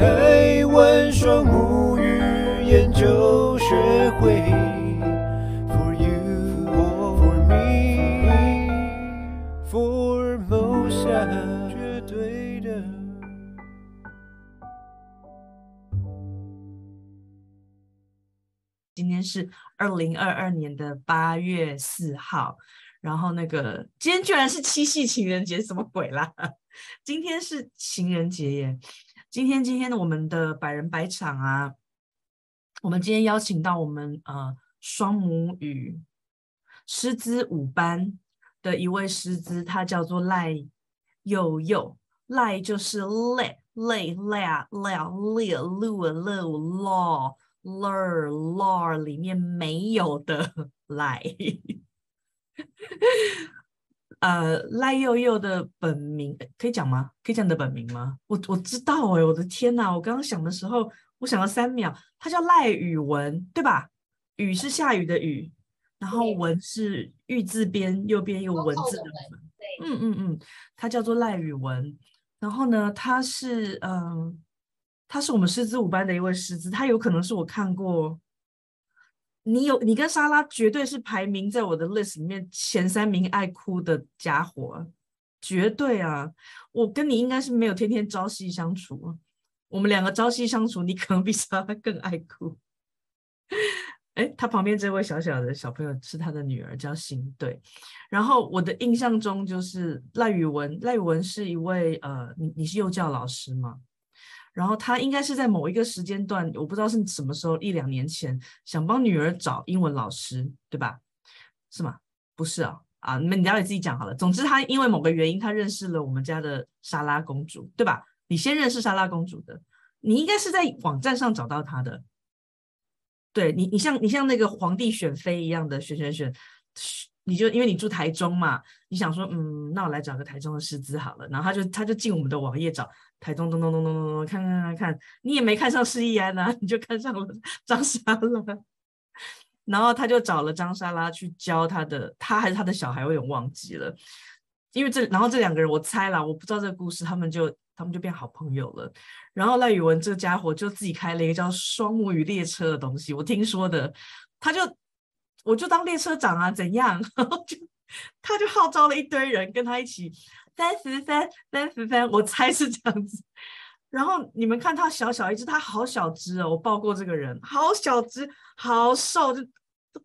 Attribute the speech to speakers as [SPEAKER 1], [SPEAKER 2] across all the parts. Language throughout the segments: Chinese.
[SPEAKER 1] 台湾双母语研究学会，For you or for me，Formosa 绝对的。
[SPEAKER 2] 今天是二零二二年的八月四号。然后那个今天居然是七夕情人节，什么鬼啦？今天是情人节耶！今天今天的我们的百人百场啊，我们今天邀请到我们呃双母语师资五班的一位师资，他叫做赖佑佑，赖就是赖赖赖赖赖路路 law lur law 里面没有的 赖。呃，赖佑佑的本名可以讲吗？可以讲你的本名吗？我我知道哎，我的天哪！我刚刚想的时候，我想了三秒，他叫赖宇文，对吧？雨是下雨的雨，然后文是玉字边，右边有文字的文。嗯嗯嗯，他叫做赖宇文。然后呢，他是嗯、呃，他是我们师资五班的一位师资，他有可能是我看过。你有你跟莎拉绝对是排名在我的 list 里面前三名爱哭的家伙，绝对啊！我跟你应该是没有天天朝夕相处，我们两个朝夕相处，你可能比莎拉更爱哭。哎，他旁边这位小小的小朋友是他的女儿，叫新对。然后我的印象中就是赖宇文，赖宇文是一位呃，你你是幼教老师吗？然后他应该是在某一个时间段，我不知道是什么时候，一两年前，想帮女儿找英文老师，对吧？是吗？不是啊，啊，你们你了解自己讲好了。总之，他因为某个原因，他认识了我们家的莎拉公主，对吧？你先认识莎拉公主的，你应该是在网站上找到她的。对你，你像你像那个皇帝选妃一样的选选选。你就因为你住台中嘛，你想说，嗯，那我来找个台中的师资好了。然后他就他就进我们的网页找台中，咚咚咚咚咚咚，看看看看，你也没看上施易安呐，你就看上了 张莎拉。然后他就找了张莎拉去教他的，他还是他的小孩，我有点忘记了。因为这，然后这两个人我猜了，我不知道这个故事，他们就他们就变好朋友了。然后赖宇文这个家伙就自己开了一个叫双母语列车的东西，我听说的，他就。我就当列车长啊，怎样？然后就他就号召了一堆人跟他一起三十三三十三，我猜是这样子。然后你们看他小小一只，他好小只哦，我抱过这个人，好小只，好瘦，就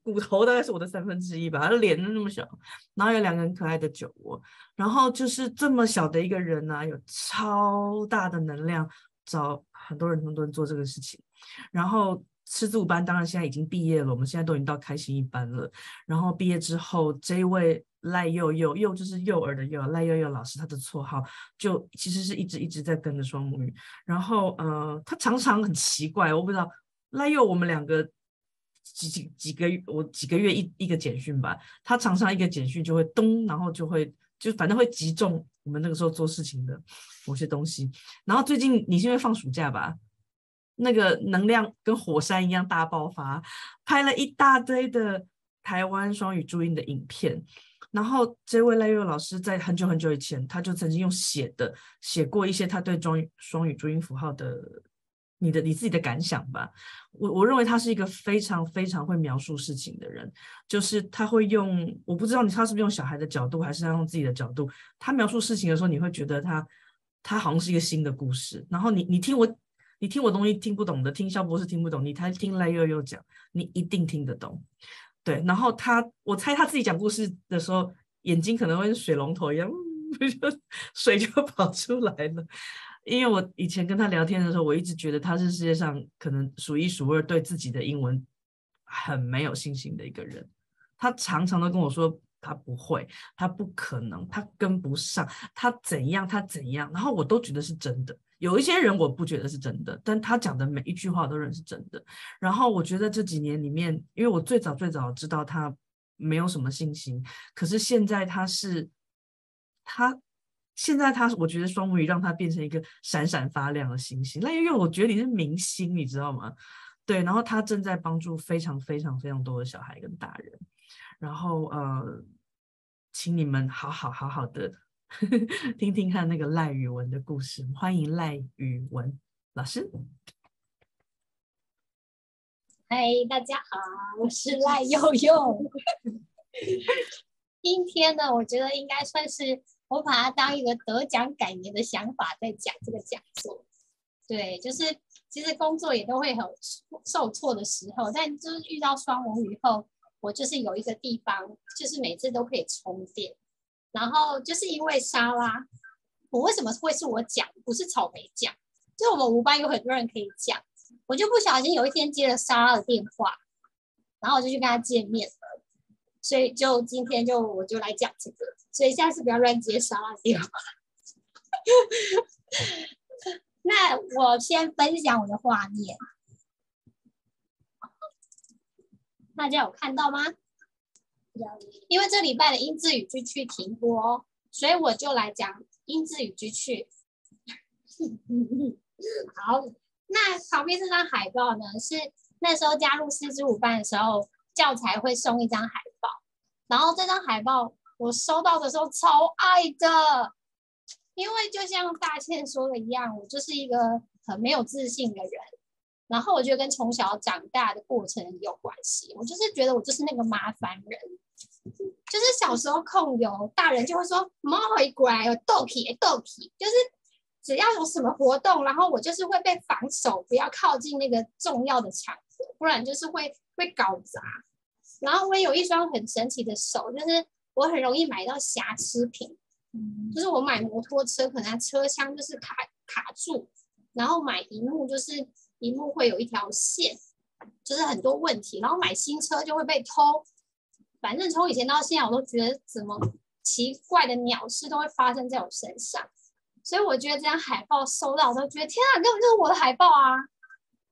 [SPEAKER 2] 骨头大概是我的三分之一吧，他的脸那么小。然后有两个很可爱的酒窝，然后就是这么小的一个人呢、有超大的能量，找很多人都能做这个事情，然后。吃住班当然现在已经毕业了，我们现在都已经到开心一班了。然后毕业之后，这一位赖佑佑，佑就是幼儿的幼，赖佑佑老师，他的绰号就其实是一直一直在跟着双母语。然后呃，他常常很奇怪，我不知道赖佑，我们两个几几几个月，我几个月一一个简讯吧，他常常一个简讯就会咚，然后就会就反正会击中我们那个时候做事情的某些东西。然后最近你是因为放暑假吧？那个能量跟火山一样大爆发，拍了一大堆的台湾双语注音的影片。然后这位赖佑老师在很久很久以前，他就曾经用写的写过一些他对双语双语注音符号的你的你自己的感想吧。我我认为他是一个非常非常会描述事情的人，就是他会用我不知道你他是不是用小孩的角度，还是他用自己的角度，他描述事情的时候，你会觉得他他好像是一个新的故事。然后你你听我。你听我东西听不懂的，听肖博士听不懂，你才听赖佑佑讲，你一定听得懂。对，然后他，我猜他自己讲故事的时候，眼睛可能会是水龙头一样，就 水就跑出来了。因为我以前跟他聊天的时候，我一直觉得他是世界上可能数一数二对自己的英文很没有信心的一个人。他常常都跟我说。他不会，他不可能，他跟不上，他怎样，他怎样，然后我都觉得是真的。有一些人我不觉得是真的，但他讲的每一句话都认是真的。然后我觉得这几年里面，因为我最早最早知道他没有什么信心，可是现在他是他现在他，我觉得双母语让他变成一个闪闪发亮的星星。那因为我觉得你是明星，你知道吗？对，然后他正在帮助非常非常非常多的小孩跟大人，然后呃。请你们好好好好的 听听看那个赖宇文的故事。欢迎赖宇文。老师。
[SPEAKER 3] 嗨，大家好，我是赖佑佑。今天呢，我觉得应该算是我把它当一个得奖感言的想法在讲这个讲座。对，就是其实工作也都会有受挫的时候，但就是遇到双龙以后，我就是有一个地方，就是每次都可以充电。然后就是因为沙拉，我为什么会是我讲，不是草莓讲？就我们五班有很多人可以讲，我就不小心有一天接了沙拉的电话，然后我就去跟他见面了，所以就今天就我就来讲这个，所以下次不要乱接沙拉电话。那我先分享我的画面，大家有看到吗？因为这礼拜的英字语句去停播，所以我就来讲英字语句去。好，那旁边这张海报呢，是那时候加入四支五班的时候，教材会送一张海报。然后这张海报我收到的时候超爱的，因为就像大倩说的一样，我就是一个很没有自信的人。然后我觉得跟从小长大的过程有关系，我就是觉得我就是那个麻烦人。就是小时候控油，大人就会说“猫回乖哦，豆皮豆皮”，就是只要有什么活动，然后我就是会被防守，不要靠近那个重要的场合，不然就是会会搞砸。然后我也有一双很神奇的手，就是我很容易买到瑕疵品，就是我买摩托车，可能车厢就是卡卡住，然后买荧幕就是荧幕会有一条线，就是很多问题，然后买新车就会被偷。反正从以前到现在，我都觉得怎么奇怪的鸟事都会发生在我身上，所以我觉得这张海报收到，我都觉得天啊，根本就是我的海报啊，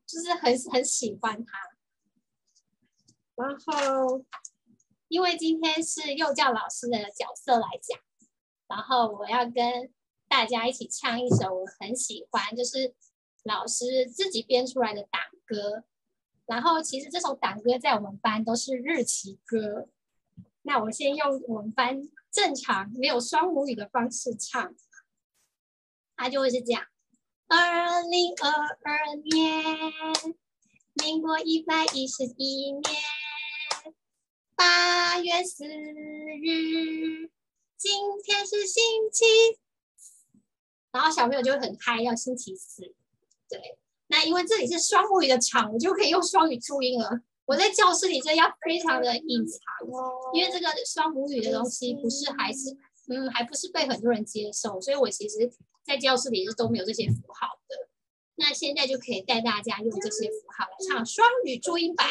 [SPEAKER 3] 就是很很喜欢它。然后，因为今天是幼教老师的角色来讲，然后我要跟大家一起唱一首我很喜欢，就是老师自己编出来的党歌。然后，其实这首党歌在我们班都是日期歌。那我先用我们班正常没有双母语的方式唱，它就会是这样：二零二二年，民国一百一十一年八月四日，今天是星期。然后小朋友就会很嗨，要星期四。对，那因为这里是双母语的场，我就可以用双语注音了。我在教室里，这要非常的隐藏，因为这个双母语的东西不是还是嗯还不是被很多人接受，所以我其实，在教室里是都没有这些符号的。那现在就可以带大家用这些符号来唱双语注音版。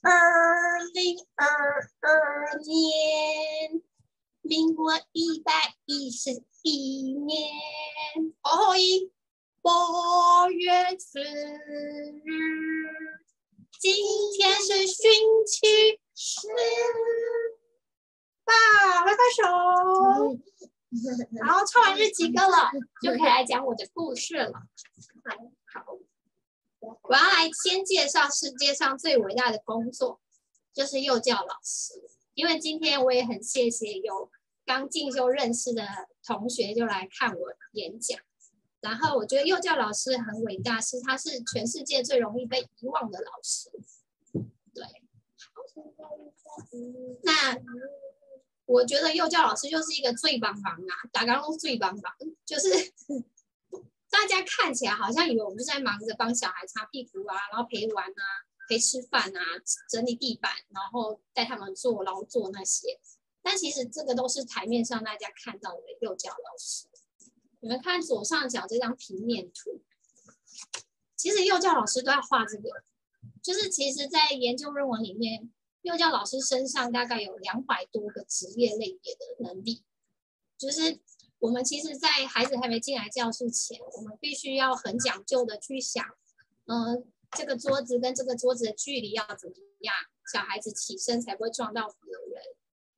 [SPEAKER 3] 二零二二年，民国一百一十一年，哦一八月四日。今天是星期四，爸，拍拍手。然后唱完日期歌了，就可以来讲我的故事了。好，我要来先介绍世界上最伟大的工作，就是幼教老师。因为今天我也很谢谢有刚进修认识的同学，就来看我演讲。然后我觉得幼教老师很伟大，是他是全世界最容易被遗忘的老师。对，那我觉得幼教老师就是一个最帮忙啊，大家都最帮忙，就是大家看起来好像以为我们就在忙着帮小孩擦屁股啊，然后陪玩啊，陪吃饭啊，整理地板，然后带他们做劳作那些。但其实这个都是台面上大家看到的幼教老师。你们看左上角这张平面图，其实幼教老师都要画这个，就是其实在研究论文里面，幼教老师身上大概有两百多个职业类别的能力，就是我们其实，在孩子还没进来教室前，我们必须要很讲究的去想，嗯，这个桌子跟这个桌子的距离要怎么样，小孩子起身才不会撞到别人，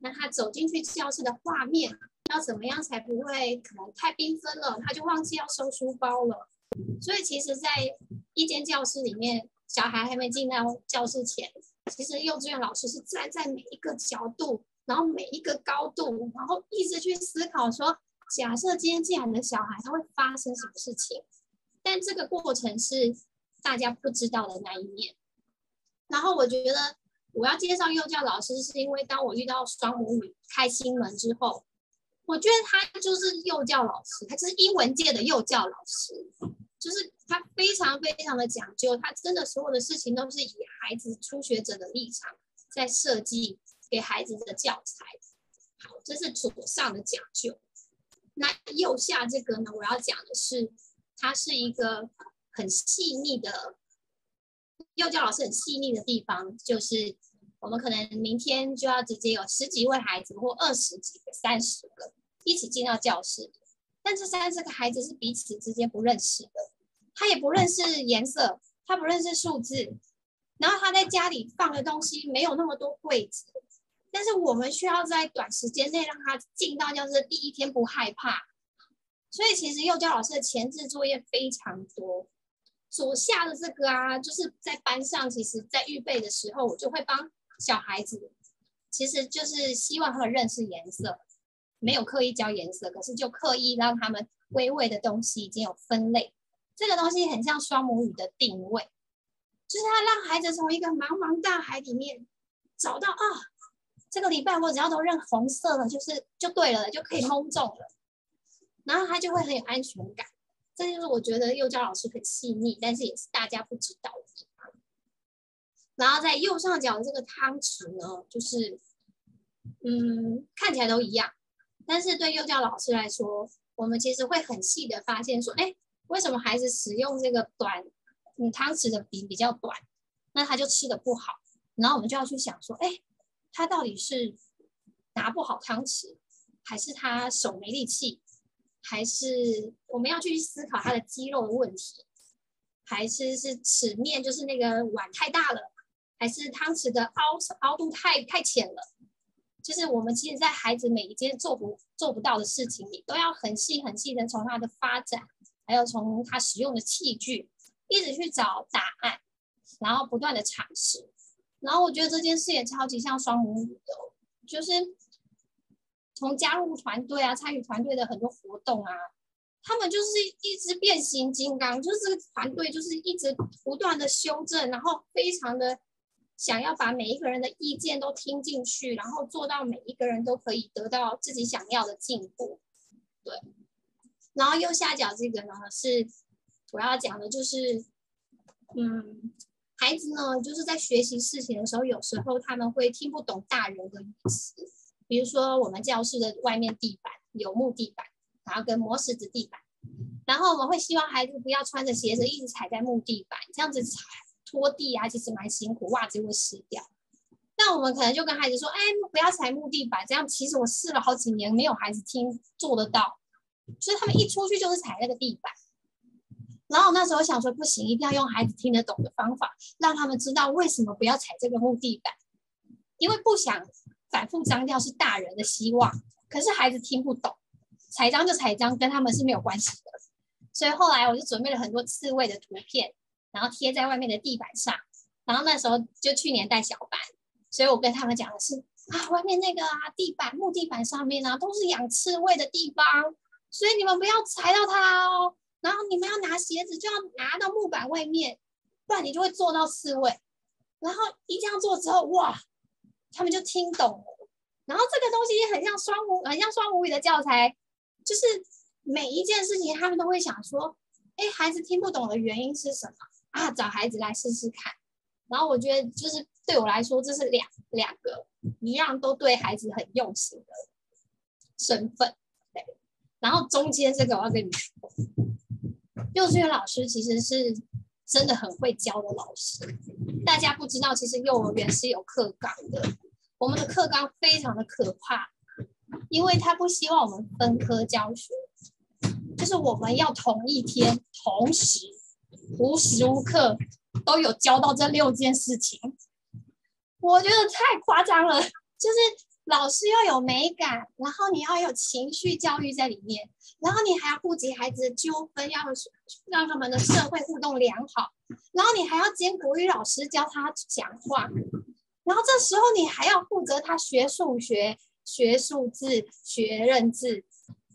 [SPEAKER 3] 那他走进去教室的画面。要怎么样才不会可能太缤纷了，他就忘记要收书包了。所以其实，在一间教室里面，小孩还没进到教室前，其实幼稚园老师是站在每一个角度，然后每一个高度，然后一直去思考说，假设今天进来的小孩他会发生什么事情，但这个过程是大家不知道的那一面。然后我觉得我要介绍幼教老师，是因为当我遇到双母语开心门之后，我觉得他就是幼教老师，他就是英文界的幼教老师，就是他非常非常的讲究，他真的所有的事情都是以孩子初学者的立场在设计给孩子的教材。好，这是左上的讲究。那右下这个呢，我要讲的是，它是一个很细腻的幼教老师很细腻的地方，就是我们可能明天就要直接有十几位孩子或二十几个、三十个一起进到教室，但这三十个孩子是彼此之间不认识的，他也不认识颜色，他不认识数字，然后他在家里放的东西没有那么多柜子。但是我们需要在短时间内让他进到教室第一天不害怕，所以其实幼教老师的前置作业非常多。左下的这个啊，就是在班上，其实在预备的时候，我就会帮小孩子，其实就是希望他们认识颜色，没有刻意教颜色，可是就刻意让他们归位的东西已经有分类。这个东西很像双母语的定位，就是他让孩子从一个茫茫大海里面找到啊。这个礼拜我只要都认红色的，就是就对了，就可以蒙中了，然后他就会很有安全感。这就是我觉得幼教老师很细腻，但是也是大家不知道的地方。然后在右上角这个汤匙呢，就是嗯，看起来都一样，但是对幼教老师来说，我们其实会很细的发现说，哎，为什么孩子使用这个短嗯汤匙的柄比较短，那他就吃的不好，然后我们就要去想说，哎。他到底是拿不好汤匙，还是他手没力气，还是我们要去思考他的肌肉的问题，还是是齿面就是那个碗太大了，还是汤匙的凹凹度太太浅了？就是我们其实，在孩子每一件做不做不到的事情里，都要很细很细的从他的发展，还有从他使用的器具，一直去找答案，然后不断的尝试。然后我觉得这件事也超级像双母语的，就是从加入团队啊，参与团队的很多活动啊，他们就是一只变形金刚，就是这个团队就是一直不断的修正，然后非常的想要把每一个人的意见都听进去，然后做到每一个人都可以得到自己想要的进步。对，然后右下角这个呢，是我要讲的，就是嗯。孩子呢，就是在学习事情的时候，有时候他们会听不懂大人的语词。比如说，我们教室的外面地板有木地板，然后跟磨石子地板，然后我们会希望孩子不要穿着鞋子一直踩在木地板，这样子踩拖地啊，其实蛮辛苦，袜子会湿掉。那我们可能就跟孩子说：“哎，不要踩木地板。”这样其实我试了好几年，没有孩子听做得到，所以他们一出去就是踩那个地板。然后那时候想说不行，一定要用孩子听得懂的方法，让他们知道为什么不要踩这个木地板，因为不想反复脏掉是大人的希望，可是孩子听不懂，踩脏就踩脏，跟他们是没有关系的。所以后来我就准备了很多刺猬的图片，然后贴在外面的地板上。然后那时候就去年带小班，所以我跟他们讲的是啊，外面那个啊地板木地板上面啊都是养刺猬的地方，所以你们不要踩到它哦。然后你们要拿鞋子，就要拿到木板外面，不然你就会坐到刺猬。然后一这样做之后，哇，他们就听懂了。然后这个东西也很像双母，很像双母语的教材，就是每一件事情他们都会想说，哎，孩子听不懂的原因是什么啊？找孩子来试试看。然后我觉得，就是对我来说，这是两两个一样都对孩子很用心的身份。对，然后中间这个我要跟你说。幼稚园老师其实是真的很会教的老师，大家不知道，其实幼儿园是有课纲的，我们的课纲非常的可怕，因为他不希望我们分科教学，就是我们要同一天同时无时无刻都有教到这六件事情，我觉得太夸张了，就是。老师要有美感，然后你要有情绪教育在里面，然后你还要顾及孩子的纠纷，要让他们的社会互动良好，然后你还要兼国语老师教他讲话，然后这时候你还要负责他学数学、学数字、学认字，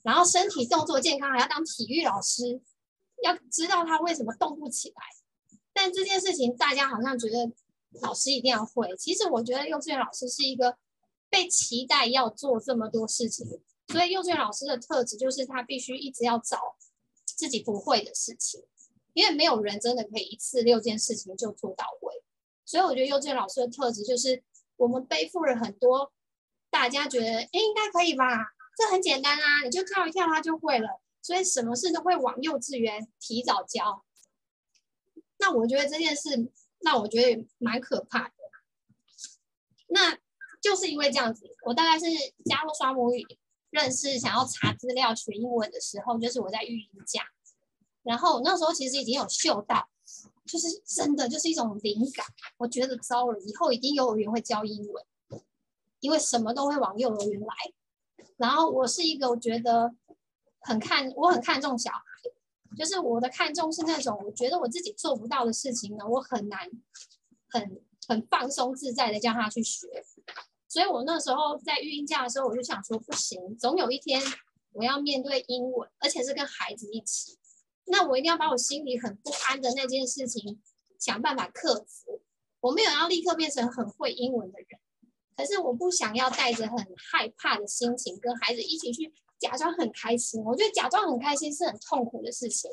[SPEAKER 3] 然后身体动作健康还要当体育老师，要知道他为什么动不起来。但这件事情大家好像觉得老师一定要会，其实我觉得幼稚园老师是一个被期待要做这么多事情，所以幼稚园老师的特质就是他必须一直要找自己不会的事情，因为没有人真的可以一次六件事情就做到位。所以我觉得幼稚园老师的特质就是我们背负了很多大家觉得哎应该可以吧，这很简单啊，你就跳一跳他就会了，所以什么事都会往幼稚园提早教。那我觉得这件事，那我觉得蛮可怕的。那就是因为这样子，我大概是加入双母语，认识想要查资料学英文的时候，就是我在育婴假。然后那时候其实已经有嗅到，就是真的就是一种灵感。我觉得糟了，以后一定幼儿园会教英文，因为什么都会往幼儿园来。然后我是一个我觉得很看，我很看重小孩。就是我的看重是那种，我觉得我自己做不到的事情呢，我很难很很放松自在的叫他去学。所以我那时候在育婴假的时候，我就想说，不行，总有一天我要面对英文，而且是跟孩子一起，那我一定要把我心里很不安的那件事情想办法克服。我没有要立刻变成很会英文的人，可是我不想要带着很害怕的心情跟孩子一起去。假装很开心，我觉得假装很开心是很痛苦的事情，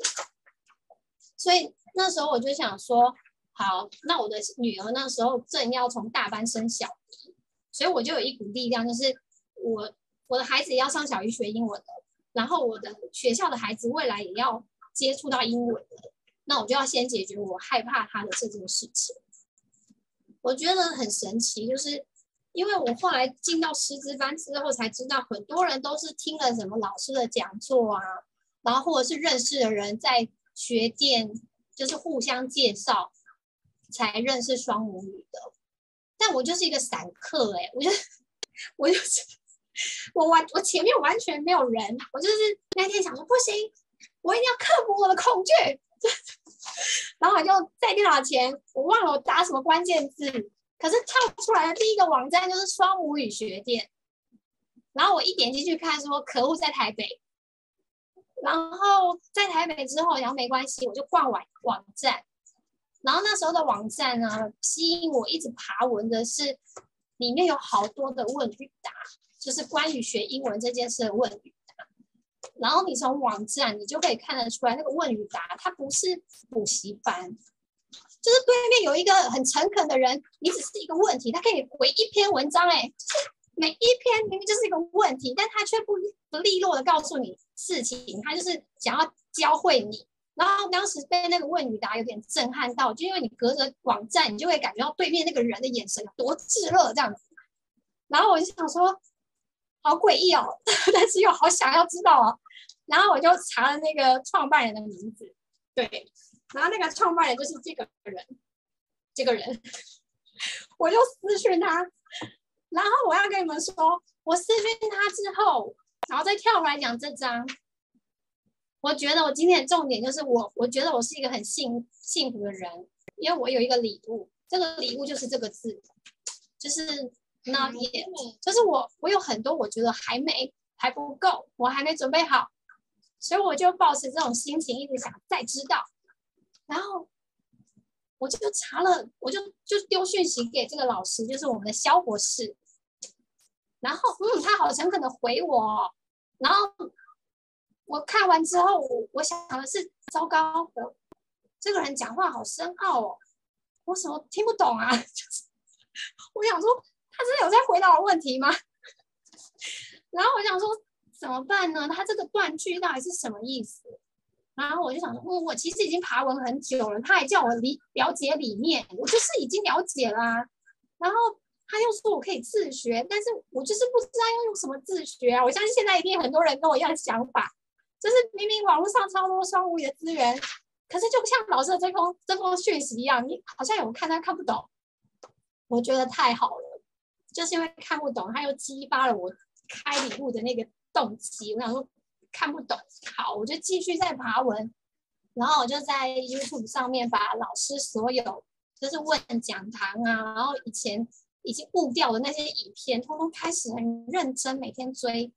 [SPEAKER 3] 所以那时候我就想说，好，那我的女儿那时候正要从大班升小一，所以我就有一股力量，就是我我的孩子要上小一学英文的，然后我的学校的孩子未来也要接触到英文的，那我就要先解决我害怕他的这件事情。我觉得很神奇，就是。因为我后来进到师资班之后，才知道很多人都是听了什么老师的讲座啊，然后或者是认识的人在学店，就是互相介绍，才认识双母语的。但我就是一个散客哎、我就我就是我完我前面完全没有人，我就是那天想说不行，我一定要克服我的恐惧，然后我就在电脑前，我忘了我打什么关键字。可是跳出来的第一个网站就是双母语学店，然后我一点进去看，说可恶在台北，然后在台北之后，然后没关系，我就逛网网站，然后那时候的网站呢，吸引我一直爬文的是里面有好多的问与答，就是关于学英文这件事的问与答，然后你从网站你就可以看得出来，那个问与答它不是补习班。就是对面有一个很诚恳的人，你只是一个问题，他可以回一篇文章，哎，就是每一篇明明就是一个问题，但他却不不利落的告诉你事情，他就是想要教会你。然后当时被那个问与答有点震撼到，就因为你隔着网站，你就会感觉到对面那个人的眼神有多炙热这样子。然后我就想说，好诡异哦，但是又好想要知道哦。然后我就查了那个创办人的名字，对。然后那个创办人就是这个人，这个人，我就私讯他，然后我要跟你们说，我私讯他之后，然后再跳回来讲这张，我觉得我今天的重点就是我，我觉得我是一个很幸幸福的人，因为我有一个礼物，这个礼物就是这个字，就是 not yet，就是我我有很多我觉得还没还不够，我还没准备好，所以我就保持这种心情，一直想再知道。然后我就查了，我就就丢讯息给这个老师，就是我们的肖博士。然后，嗯，他好诚恳的回我。然后我看完之后，我我想的是，糟糕，这个人讲话好深奥哦，我什么听不懂啊？就是我想说，他真的有在回答我问题吗？然后我想说，怎么办呢？他这个断句到底是什么意思？然后我就想说，我、我其实已经爬文很久了，他还叫我理了解里面，我就是已经了解啦。然后他又说我可以自学，但是我就是不知道要用什么自学啊。我相信现在一定很多人跟我一样的想法，就是明明网络上超多双语的资源，可是就像老师的这封这封讯息一样，你好像有看他看不懂。我觉得太好了，就是因为看不懂，他又激发了我开礼物的那个动机。我想说。看不懂，好，我就继续在爬文，然后我就在 YouTube 上面把老师所有就是问讲堂啊，然后以前已经误掉的那些影片，通通开始很认真每天追，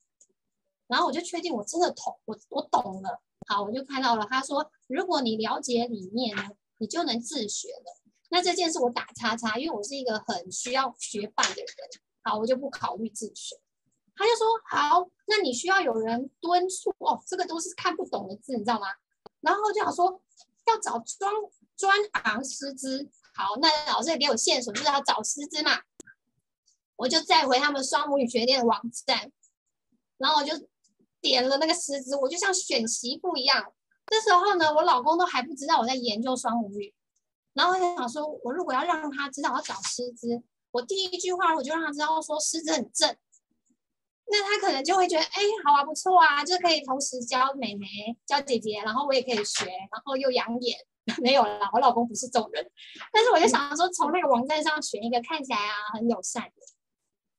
[SPEAKER 3] 然后我就确定我真的懂，我我懂了，好，我就看到了，他说如果你了解里面呢，你就能自学了。那这件事我打叉叉，因为我是一个很需要学霸的人，好，我就不考虑自学。他就说好，那你需要有人敦促哦，这个都是看不懂的字，你知道吗？然后就想说要找专专行师资，好，那老师也给我线索，就是要找师资嘛。我就再回他们双母语学店的网站，然后我就点了那个师资，我就像选媳妇一样。这时候呢，我老公都还不知道我在研究双母语，然后我就想说，我如果要让他知道要找师资，我第一句话我就让他知道说师资很正。那他可能就会觉得，哎，好啊，不错啊，就可以同时教妹妹、教姐姐，然后我也可以学，然后又养眼。没有啦，我老公不是这种人。但是我就想说，从那个网站上选一个看起来啊很友善的。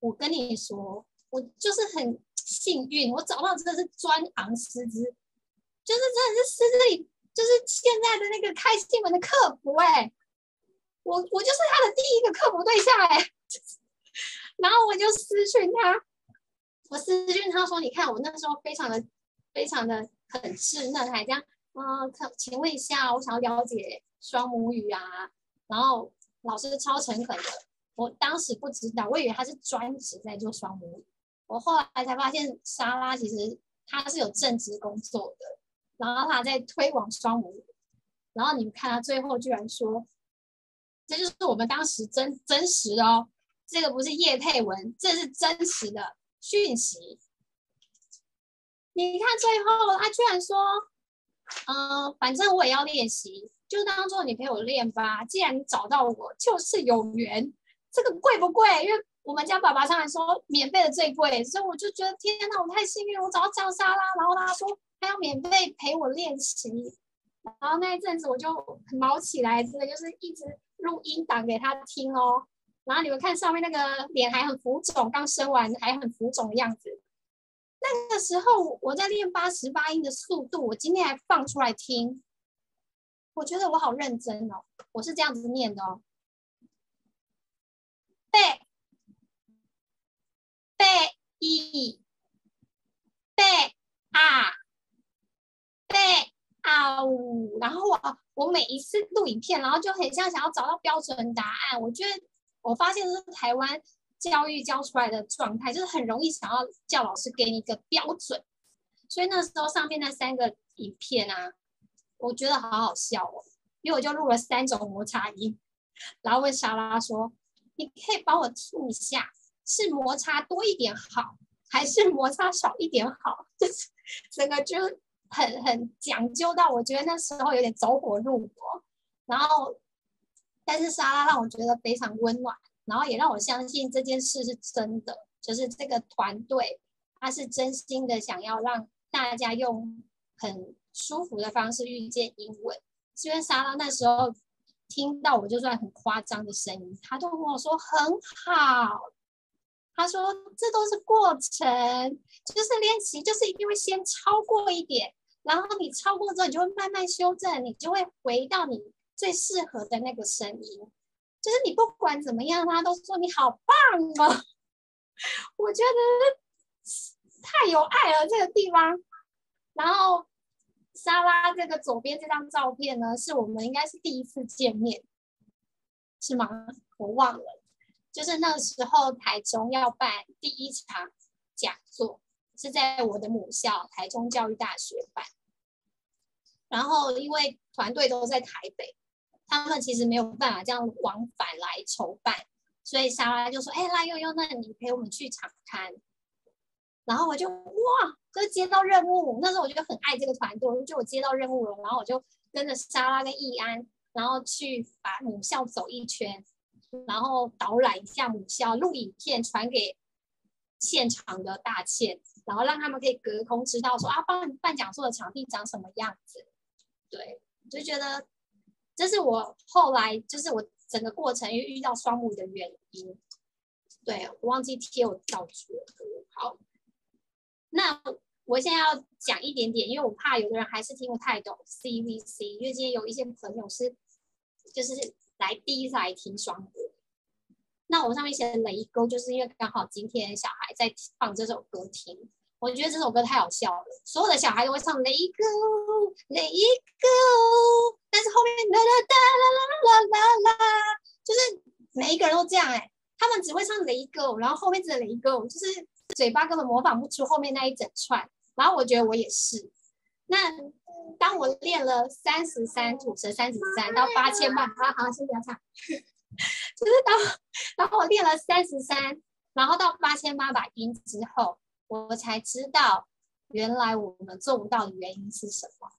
[SPEAKER 3] 我跟你说，我就是很幸运，我找到真的是专行师资，就是真的是师资里，就是现在的那个开新闻的客服哎，我我就是他的第一个客服对象哎，然后我就私讯他。我私讯他说：“你看我那时候非常的、非常的很稚嫩，还这样，嗯，可请问一下，我想要了解双母语啊。”然后老师超诚恳的，我当时不知道，我以为他是专职在做双母语。我后来才发现，莎拉其实他是有正职工作的，然后他在推广双母语。然后你们看他最后居然说：“这就是我们当时真真实哦，这个不是叶配文，这是真实的。”讯息，你看最后他居然说，嗯、反正我也要练习，就当做你陪我练吧。既然你找到我，就是有缘。这个贵不贵？因为我们家爸爸上来说免费的最贵，所以我就觉得天哪，我太幸运，我找到这样莎拉。然后他说他要免费陪我练习，然后那一阵子我就毛起来，真的就是一直录音档给他听哦。然后你们看上面那个脸还很浮肿，刚生完还很浮肿的样子。那个时候我在练八十八音的速度，我今天还放出来听，我觉得我好认真哦。我是这样子念的哦，背背一背啊背啊呜，然后我我每一次录影片，然后就很像想要找到标准答案，我觉得。我发现是台湾教育教出来的状态，就是很容易想要叫老师给你一个标准，所以那时候上面那三个影片啊，我觉得好好笑哦，因为我就录了三种摩擦音，然后问莎拉说：“你可以帮我听一下，是摩擦多一点好，还是摩擦少一点好？”就是整个就很很讲究到，我觉得那时候有点走火入魔，然后。但是莎拉让我觉得非常温暖，然后也让我相信这件事是真的，就是这个团队他是真心的想要让大家用很舒服的方式遇见英文。虽然莎拉那时候听到我就算很夸张的声音，他都跟我说很好，他说这都是过程，就是练习，就是一定会先超过一点，然后你超过之后，你就会慢慢修正，你就会回到你。最适合的那个声音，就是你不管怎么样，他都说你好棒哦。我觉得太有爱了这个地方。然后莎拉这个左边这张照片呢，是我们应该是第一次见面，是吗？我忘了。就是那时候台中要办第一场讲座，是在我的母校台中教育大学办。然后因为团队都在台北。他们其实没有办法这样往返来筹办，所以莎拉就说：“哎，赖悠悠，那你陪我们去场勘。”然后我就哇，就接到任务。那时候我就很爱这个团队，就我接到任务了，然后我就跟着莎拉跟易安，然后去把母校走一圈，然后导览一下母校，录影片传给现场的大倩，然后让他们可以隔空知道说啊，办办讲座的场地长什么样子。对，就觉得。这是我后来，就是我整个过程遇遇到双母的原因。对，我忘记贴我道具了。好，那我现在要讲一点点，因为我怕有的人还是听不太懂 CVC，因为今天有一些朋友是就是来第一次来听双母。那我上面写的雷勾，就是因为刚好今天小孩在放这首歌听，我觉得这首歌太好笑了，所有的小孩都会唱 Let it go，Let it 后面哒哒哒啦啦啦啦啦，就是每一个人都这样哎、他们只会唱 Let it go，然后后面只 Let it go，就是嘴巴根本模仿不出后面那一整串。然后我觉得我也是，那当我练了三十三吐舌三十三到八千八，好好先不要唱，就是当当我练了三十三，然后到八千八百音之后，我才知道原来我们做不到的原因是什么。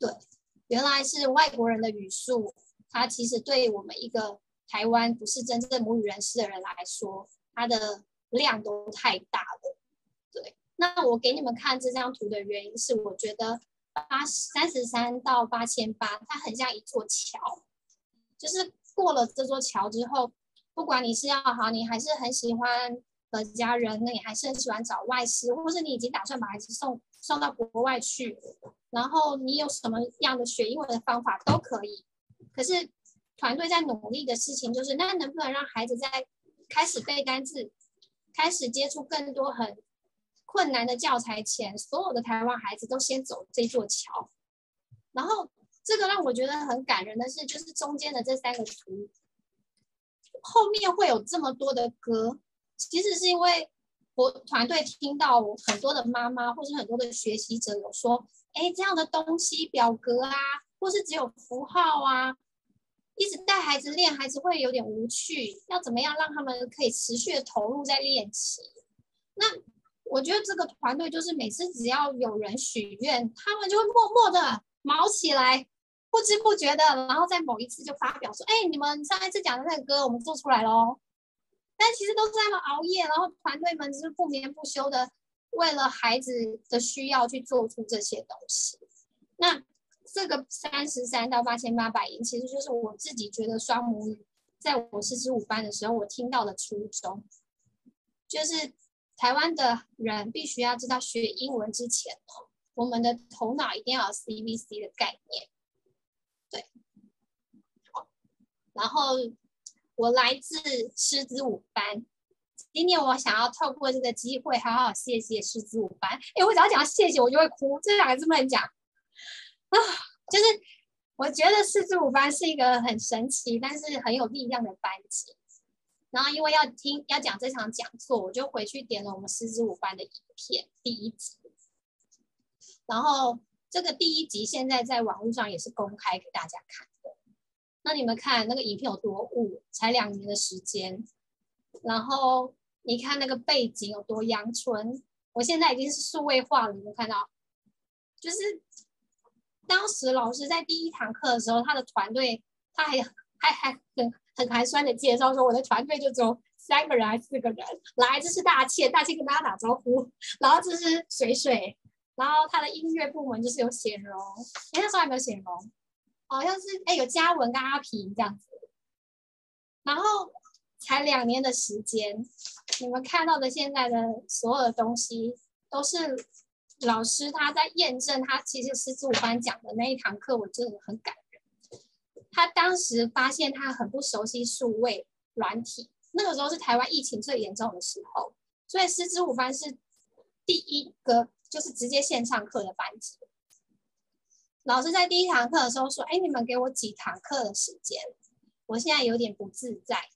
[SPEAKER 3] 对，原来是外国人的语速，它其实对我们一个台湾不是真正母语人士的人来说，它的量都太大了。对。那我给你们看这张图的原因是，我觉得八三十三到八千八，它很像一座桥，就是过了这座桥之后，不管你是要好，你还是很喜欢和家人，那你还是很喜欢找外师，或是你已经打算把孩子送送到国外去，然后你有什么样的学英文的方法都可以。可是团队在努力的事情就是，那能不能让孩子在开始背单词，开始接触更多很困难的教材前，所有的台湾孩子都先走这座桥。然后，这个让我觉得很感人的是，就是中间的这三个图，后面会有这么多的歌，其实是因为我团队听到很多的妈妈或是很多的学习者有说，哎，这样的东西表格啊，或是只有符号啊，一直带孩子练，孩子会有点无趣。要怎么样让他们可以持续的投入在练习？那。我觉得这个团队就是每次只要有人许愿，他们就会默默的毛起来，不知不觉的，然后在某一次就发表说：“哎，你们上一次讲的那个歌，我们做出来喽。”但其实都是他们熬夜，然后团队们就是不眠不休的，为了孩子的需要去做出这些东西。那这个三十三到八千八百，其实就是我自己觉得双母语，在我四十五班的时候，我听到的初衷，就是。台湾的人必须要知道，学英文之前，我们的头脑一定要有 CVC 的概念。对，好，然后我来自狮子舞班，今天我想要透过这个机会，好好谢谢狮子舞班。哎，我只要讲谢谢，我就会哭，这两个字不能讲啊。就是我觉得狮子舞班是一个很神奇，但是很有力量的班级。然后因为要听要讲这场讲座，我就回去点了我们狮子舞班的影片第一集。然后这个第一集现在在网络上也是公开给大家看。那你们看那个影片有多雾，才两年的时间。然后你看那个背景有多阳春，我现在已经是数位化了，你们看到？就是当时老师在第一堂课的时候，他的团队他还还还很。很寒酸的介绍说，我的团队就只有三个人还是四个人。来，这是大倩，大倩跟大家打招呼。然后这是水水，然后他的音乐部门就是有显荣，哎，那时候还没有显荣，好像是哎有嘉文跟阿平这样子。然后才两年的时间，你们看到的现在的所有的东西，都是老师他在验证他其实师资五班讲的那一堂课，我真的很感人。他当时发现他很不熟悉数位软体，那个时候是台湾疫情最严重的时候，所以师资五班是第一个就是直接线上课的班级。老师在第一堂课的时候说：“哎，你们给我几堂课的时间？我现在有点不自在，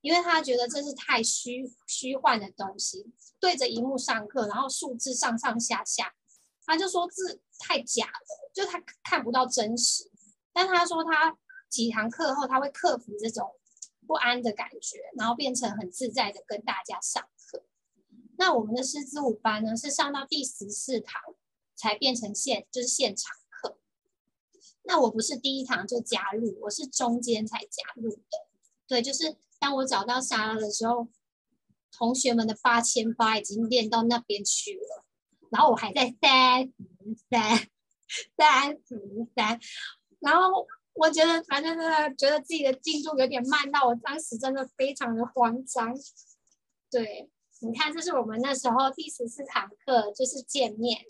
[SPEAKER 3] 因为他觉得这是太虚虚幻的东西，对着荧幕上课，然后数字上上下下，他就说字太假了，就他看不到真实。但他说他。”几堂课后，他会克服这种不安的感觉，然后变成很自在的跟大家上课。那我们的师资五班呢，是上到第十四堂才变成现，就是现场。那我不是第一堂就加入，我是中间才加入的。对，就是当我找到莎拉的时候，同学们的八千八已经练到那边去了，然后我还在三三三三，然后。我觉得，反正真的觉得自己的进度有点慢，到我当时真的非常的慌张。对，你看，这是我们那时候第十四堂课，就是见面。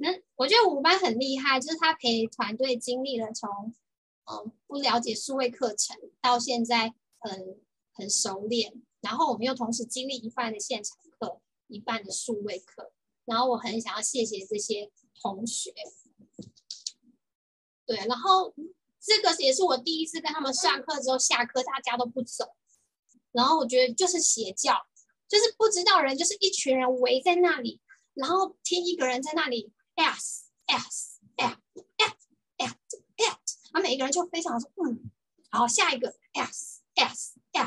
[SPEAKER 3] 那我觉得五班很厉害，就是他陪团队经历了从嗯不了解数位课程，到现在很很熟练。然后我们又同时经历一半的现场课，一半的数位课，然后我很想要谢谢这些同学。对，然后这个也是我第一次跟他们上课之后下课，大家都不走，然后我觉得就是邪教，就是不知道人，就是一群人围在那里，然后听一个人在那里 s s s s s s，然后每一个人就非常说嗯，好，下一个 s s s s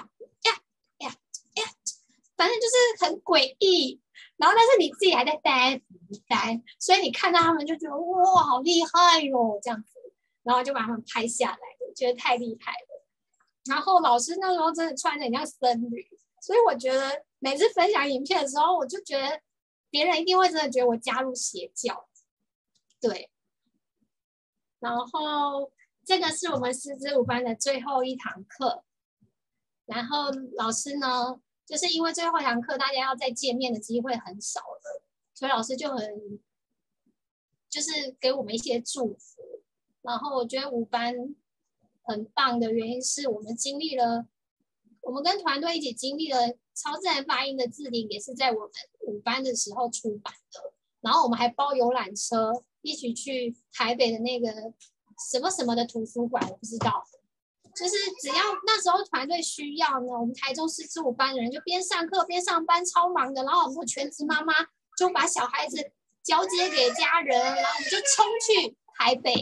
[SPEAKER 3] s s，反正就是很诡异，然后但是你自己还在呆呆，所以你看到他们就觉得哇，好厉害哟，这样子。然后就把他们拍下来，觉得太厉害了。然后老师那时候真的穿得很像僧侣，所以我觉得每次分享影片的时候，我就觉得别人一定会真的觉得我加入邪教。对。然后这个是我们师资五班的最后一堂课。然后老师呢，就是因为最后一堂课大家要再见面的机会很少了，所以老师就很就是给我们一些祝福。然后我觉得五班很棒的原因是我们经历了，我们跟团队一起经历了超自然发音的字典，也是在我们五班的时候出版的。然后我们还包游览车一起去台北的那个什么什么的图书馆，我不知道。就是只要那时候团队需要呢，我们台中师资五班的人就边上课边上班，超忙的。然后我们全职妈妈就把小孩子交接给家人，然后我们就冲去台北。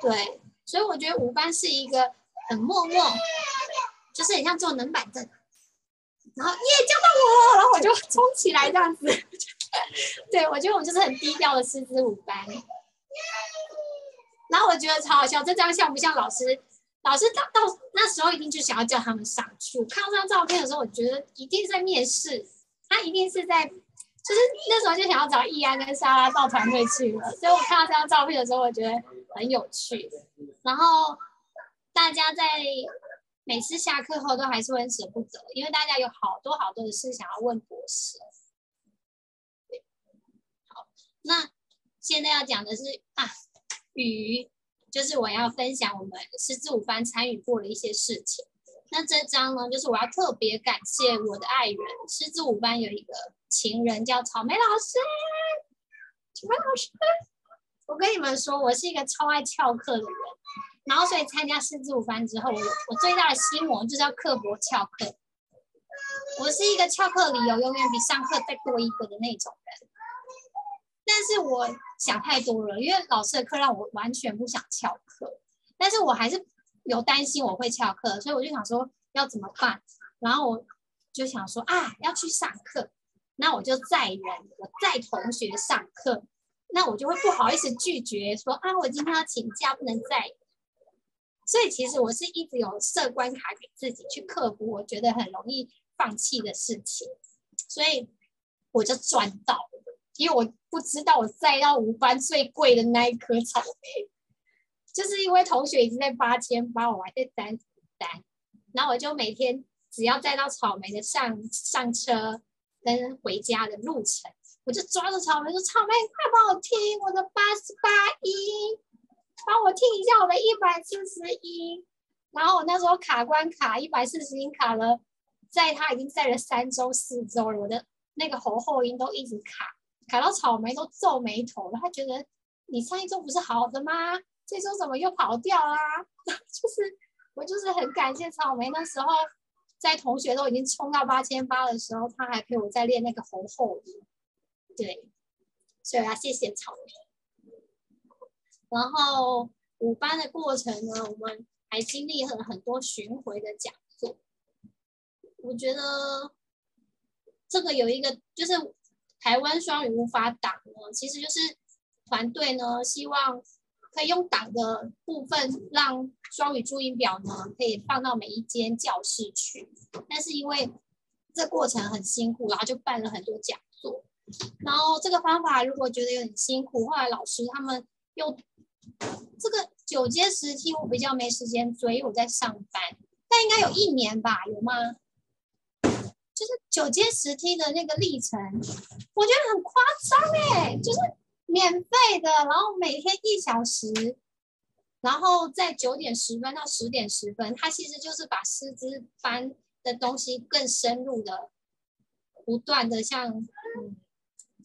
[SPEAKER 3] 对，所以我觉得五班是一个很默默，就是很像坐冷板凳，然后耶叫到我，然后我就冲起来这样子。对，我觉得我们就是很低调的师资舞班。然后我觉得超好笑，这张像不像老师？老师到到那时候一定就想要叫他们上去。我看到这张照片的时候，我觉得一定是在面试，他一定是在。就是那时候就想要找易安跟莎拉到团队去了，所以我看到这张照片的时候，我觉得很有趣。然后大家在每次下课后都还是会舍不得，因为大家有好多好多的事想要问博士。好，那现在要讲的是啊，语，就是我要分享我们师资五班参与过的一些事情。那这张呢，就是我要特别感谢我的爱人，师资五班有一个情人叫草莓老师。草莓老师，我跟你们说，我是一个超爱翘课的人，然后所以参加师资五班之后，我我最大的心魔就是要刻薄翘课。我是一个翘课理由永远比上课再多一个的那种人，但是我想太多了，因为老师的课让我完全不想翘课，但是我还是。有担心我会翘课，所以我就想说要怎么办？然后我就想说啊，要去上课，那我就载人，我载同学上课，那我就会不好意思拒绝说啊，我今天要请假不能载。所以其实我是一直有设关卡给自己去克服我觉得很容易放弃的事情，所以我就赚到了，因为我不知道我载到五班最贵的那一颗草莓。就是因为同学已经在八千八，我还在单单，然后我就每天只要载到草莓的上上车跟回家的路程，我就抓着草莓说：“草莓，快帮我听我的八十八音，帮我听一下我的一百四十一。”然后我那时候卡关卡一百四十一卡了，在他已经在了三周四周了，我的那个喉后音都一直卡，卡到草莓都皱眉头了。他觉得你上一周不是好的吗？这周怎么又跑掉啦、啊？就是我就是很感谢草莓，那时候在同学都已经冲到八千八的时候，他还陪我在练那个喉后音。对，所以我要谢谢草莓。然后五班的过程呢，我们还经历了很多巡回的讲座。我觉得这个有一个就是台湾双语无法挡呢，其实就是团队呢希望。可以用档的部分让双语注音表呢，可以放到每一间教室去。但是因为这过程很辛苦，然后就办了很多讲座。然后这个方法如果觉得有点辛苦，后来老师他们又这个九阶十梯我比较没时间追，我在上班。但应该有一年吧？有吗？就是九阶十梯的那个历程，我觉得很夸张哎，就是。免费的，然后每天一小时，然后在九点十分到十点十分，它其实就是把师资班的东西更深入的不断的像，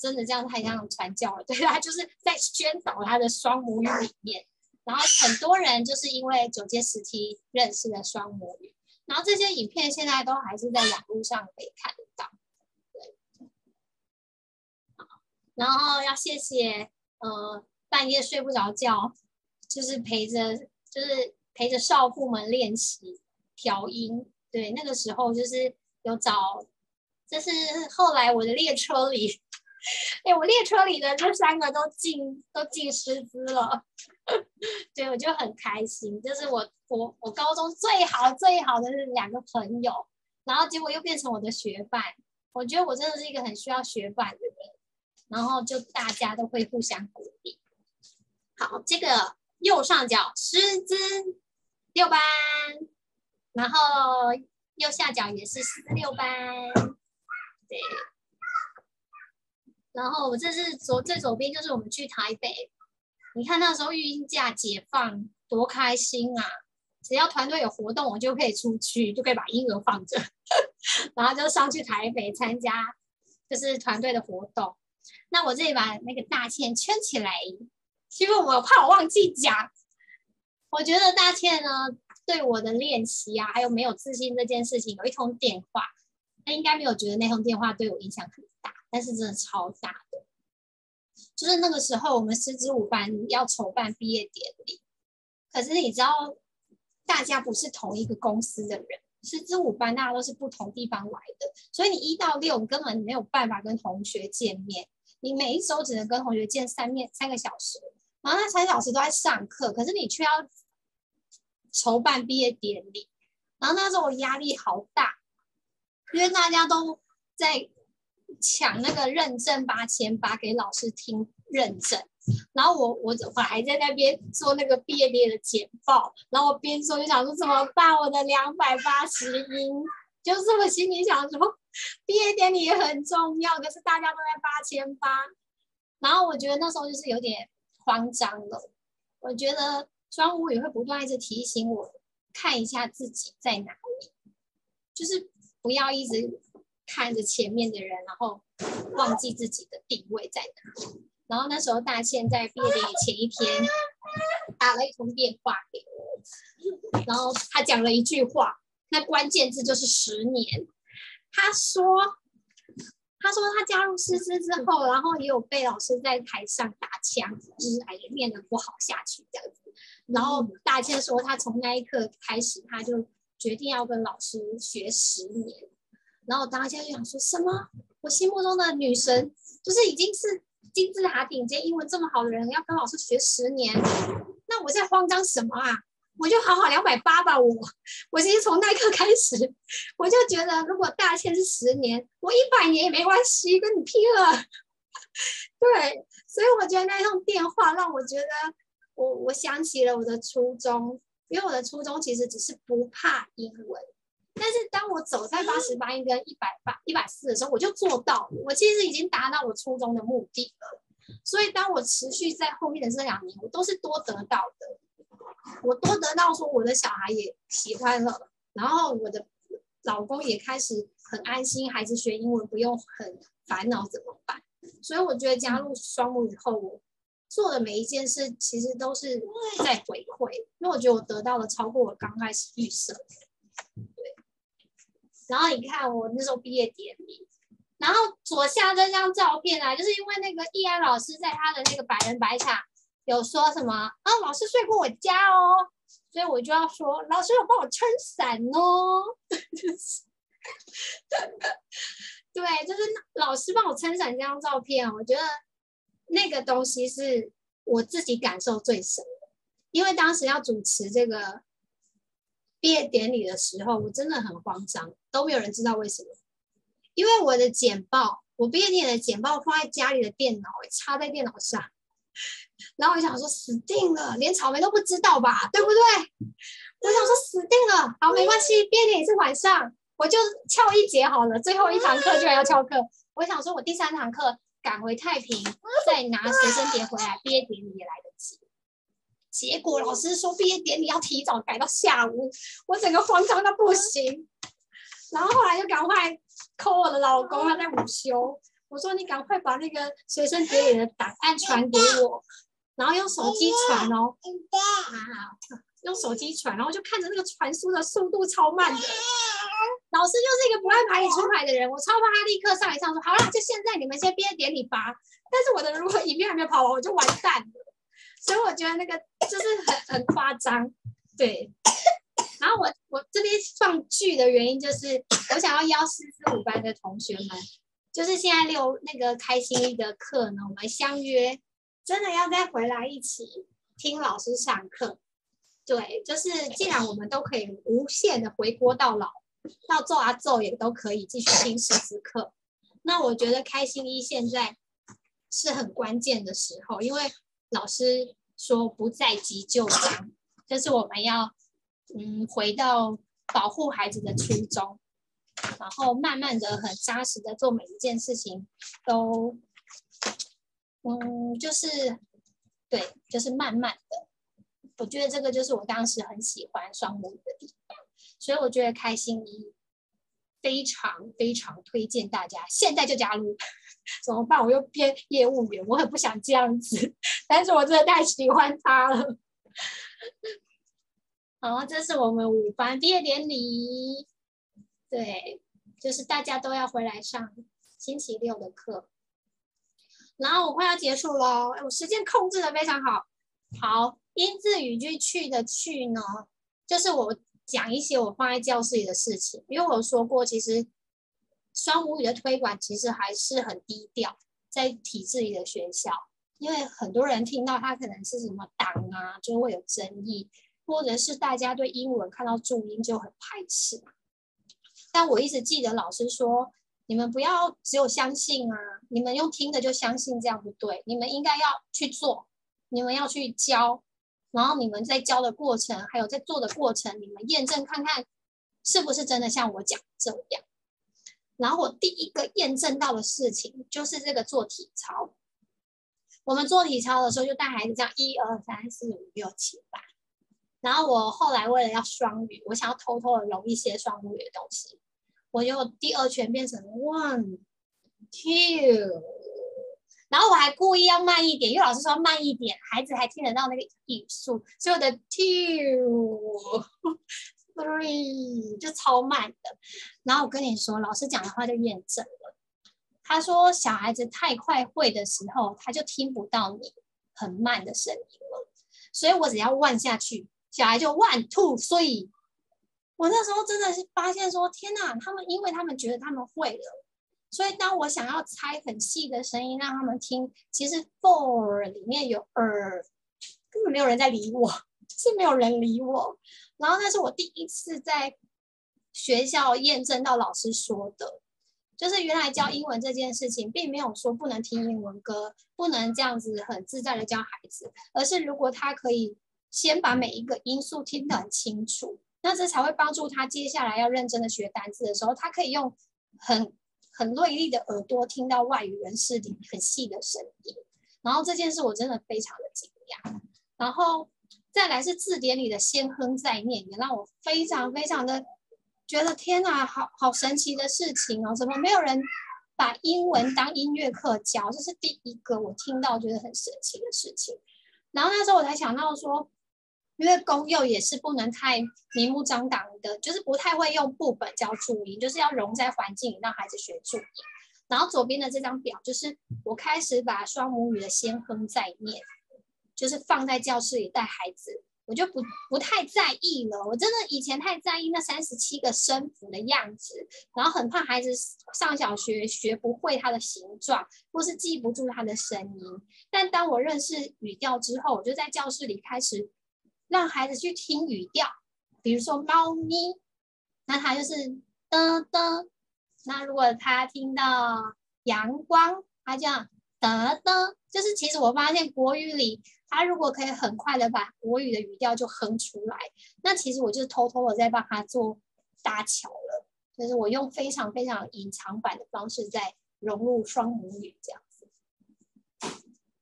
[SPEAKER 3] 真的这样太像传教了，对，他就是在宣导他的双母语理念。然后很多人就是因为九阶十梯认识了双母语，然后这些影片现在都还是在网络上可以看得到。然后要谢谢呃半夜睡不着觉，就是陪着就是陪着少妇们练习调音。对，那个时候就是有找，这是后来我的列车里。哎，我列车里的这三个都进都进师资了，对，我就很开心。就是我我我高中最好最好的是两个朋友，然后结果又变成我的学伴。我觉得我真的是一个很需要学伴的人，然后就大家都会互相鼓励。好，这个右上角师资六班，然后右下角也是师资六班，对。然后我这是左最左边，就是我们去台北，你看那时候育婴假解放多开心啊！只要团队有活动，我就可以出去，就可以把婴儿放着，然后就上去台北参加，就是团队的活动。那我这里把那个大倩圈起来，因为我怕我忘记讲。我觉得大倩呢，对我的练习啊，还有没有自信这件事情，有一通电话，她应该没有觉得那通电话对我影响很大。但是真的超大的，就是那个时候我们师资五班要筹办毕业典礼，可是你知道，大家不是同一个公司的人，师资五班大家都是不同地方来的，所以你一到六根本没有办法跟同学见面，你每一周只能跟同学见三面三个小时，然后那三个小时都在上课，可是你却要筹办毕业典礼，然后那时候我压力好大，因为大家都在。抢那个认证八千八给老师听认证，然后我我我还在那边做那个毕业典礼的简报，然后我边说就想说怎么办？我的两百八十音，就是我心里想说，毕业典礼也很重要，可是大家都在八千八，然后我觉得那时候就是有点慌张了。我觉得双母语会不断一直提醒我看一下自己在哪里，就是不要一直。看着前面的人，然后忘记自己的定位在哪。然后那时候大倩在毕业典礼前一天打了一通电话给我，然后他讲了一句话，那关键字就是十年。他说，他说他加入师资之后，然后也有被老师在台上打枪，就是哎也念得不好下去这样子。然后大倩说，他从那一刻开始，他就决定要跟老师学十年。然后当下就想说什么？我心目中的女神就是已经是金字塔顶尖、英文这么好的人，要跟老师学十年，那我在慌张什么啊？我就好好两百八吧。我，我其实从那一刻开始，我就觉得如果大倩是十年，我一百年也没关系，跟你拼了。对，所以我觉得那通电话让我觉得我我想起了我的初衷，因为我的初衷其实只是不怕英文。但是当我走在八十八音跟一百八、一百四的时候，我就做到了。我其实已经达到我初衷的目的了。所以当我持续在后面的这两年，我都是多得到的。我多得到说我的小孩也喜欢了，然后我的老公也开始很安心，孩子学英文不用很烦恼怎么办。所以我觉得加入双母以后，我做的每一件事其实都是在回馈，因为我觉得我得到的超过我刚开始预设的。然后你看我那时候毕业典礼，然后左下这张照片啊，就是因为那个易安老师在他的那个百人百场有说什么啊，老师睡过我家哦，所以我就要说老师有帮我撑伞哦，对，就是老师帮我撑伞这张照片，我觉得那个东西是我自己感受最深的，因为当时要主持这个。毕业典礼的时候，我真的很慌张，都没有人知道为什么。因为我的简报，我毕业典礼的简报放在家里的电脑，插在电脑上。然后我想说，死定了，连草莓都不知道吧，对不对？我想说，死定了。好，没关系，毕业典礼是晚上，我就翘一节好了。最后一堂课就要翘课。我想说，我第三堂课赶回太平，再拿学生碟回来，毕业典礼也来。结果老师说毕业典礼要提早改到下午，我整个慌张到不行。然后后来就赶快 call 我的老公，他在午休。我说你赶快把那个随身碟里的档案传给我，然后用手机传哦。啊，用手机传，然后就看着那个传输的速度超慢的。老师就是一个不爱牌理出牌的人，我超怕他立刻上来上说好了，就现在你们先毕业典礼吧。但是我的如果影片还没有跑完，我就完蛋了。所以我觉得那个就是很很夸张，对。然后我我这边放剧的原因就是，我想要邀师资五班的同学们，就是现在六那个开心一的课呢，我们相约，真的要再回来一起听老师上课。对，就是既然我们都可以无限的回锅到老，到做啊做也都可以继续听师资课。那我觉得开心一现在是很关键的时候，因为老师说不再急就章，就是我们要。嗯，回到保护孩子的初衷，然后慢慢的、很扎实的做每一件事情，都，嗯，就是，对，就是慢慢的。我觉得这个就是我当时很喜欢双母语的地方，所以我觉得开心一非常非常推荐大家现在就加入。怎么办？我又变业务员，我很不想这样子，但是我真的太喜欢他了。好，这是我们五班毕业典礼，对，就是大家都要回来上星期六的课，然后我快要结束喽，我时间控制的非常好。好，音字语句去的去呢，就是我讲一些我放在教室里的事情，因为我说过，其实双母语的推广其实还是很低调，在体制里的学校，因为很多人听到它可能是什么党啊，就会有争议。或者是大家对英文看到注音就很排斥，但我一直记得老师说，你们不要只有相信啊，你们用听的就相信这样不对，你们应该要去做，你们要去教，然后你们在教的过程，还有在做的过程，你们验证看看是不是真的像我讲这样。然后我第一个验证到的事情就是这个做体操，我们做体操的时候就带孩子这样一二三四五六七八。然后我后来为了要双语，我想要偷偷的融一些双语的东西，我就第二圈变成 one two，然后我还故意要慢一点，因为老师说慢一点，孩子还听得到那个语速，所以我的 two three 就超慢的。然后我跟你说，老师讲的话就验证了，他说小孩子太快会的时候，他就听不到你很慢的声音了，所以我只要 one 下去。小孩就 one two three，我那时候真的是发现说，天哪，他们因为他们觉得他们会了，所以当我想要猜很细的声音让他们听，其实 four 里面有 er，根本没有人在理我，是没有人理我。然后那是我第一次在学校验证到老师说的，就是原来教英文这件事情，并没有说不能听英文歌，不能这样子很自在的教孩子，而是如果他可以。先把每一个音素听得很清楚，那这才会帮助他接下来要认真的学单词的时候，他可以用很很锐利的耳朵听到外语人士里很细的声音。然后这件事我真的非常的惊讶。然后再来是字典里的先哼再念，也让我非常非常的觉得天哪，好好神奇的事情哦！怎么没有人把英文当音乐课教？这是第一个我听到觉得很神奇的事情。然后那时候我才想到说。因为公幼也是不能太明目张胆的，就是不太会用部本教注音，就是要融在环境里让孩子学注音。然后左边的这张表就是我开始把双母语的先哼再念，就是放在教室里带孩子，我就不不太在意了。我真的以前太在意那三十七个声符的样子，然后很怕孩子上小学学不会它的形状，或是记不住它的声音。但当我认识语调之后，我就在教室里开始。让孩子去听语调，比如说猫咪，那它就是的的。那如果他听到阳光，他这样噔噔。就是其实我发现国语里，他如果可以很快的把国语的语调就哼出来，那其实我就是偷偷的在帮他做搭桥了。就是我用非常非常隐藏版的方式在融入双母语这样子。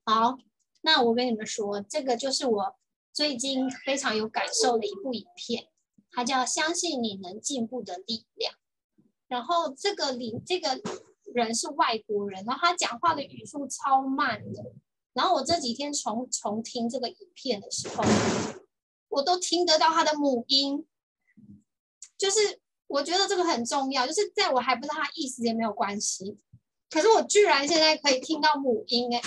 [SPEAKER 3] 好，那我跟你们说，这个就是我。最近非常有感受的一部影片，它叫《相信你能进步的力量》。然后这个领这个人是外国人，然后他讲话的语速超慢的。然后我这几天重重听这个影片的时候，我都听得到他的母音，就是我觉得这个很重要，就是在我还不知道他意思也没有关系，可是我居然现在可以听到母音哎，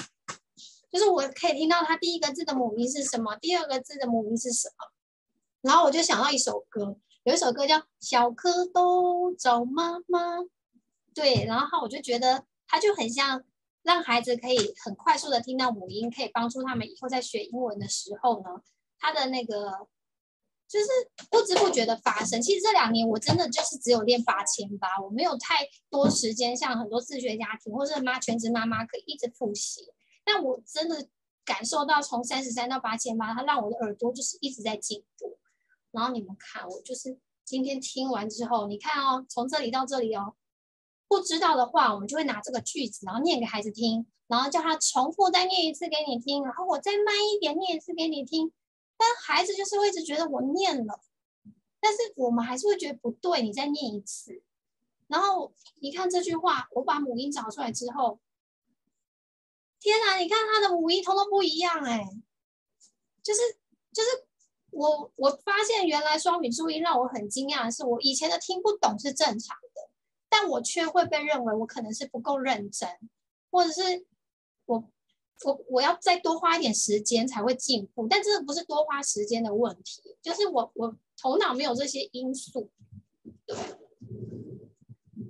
[SPEAKER 3] 就是我可以听到他第一个字的母音是什么，第二个字的母音是什么，然后我就想到一首歌，有一首歌叫《小蝌蚪找妈妈》，对，然后我就觉得他就很像。让孩子可以很快速的听到母音，可以帮助他们以后在学英文的时候呢，他的那个就是不知不觉的发生。其实这两年我真的就是只有练八千八，我没有太多时间像很多自学家庭或是妈全职妈妈可以一直复习。但我真的感受到从三十三到八千八，它让我的耳朵就是一直在进步。然后你们看，我就是今天听完之后，你看哦，从这里到这里哦。不知道的话，我们就会拿这个句子，然后念给孩子听，然后叫他重复再念一次给你听，然后我再慢一点念一次给你听。但孩子就是会一直觉得我念了，但是我们还是会觉得不对，你再念一次。然后你看这句话，我把母音找出来之后，天哪！你看他的母音通通不一样哎，就是就是我我发现原来双语注音让我很惊讶的是，我以前的听不懂是正常。但我却会被认为我可能是不够认真，或者是我我我要再多花一点时间才会进步。但这个不是多花时间的问题，就是我我头脑没有这些因素。对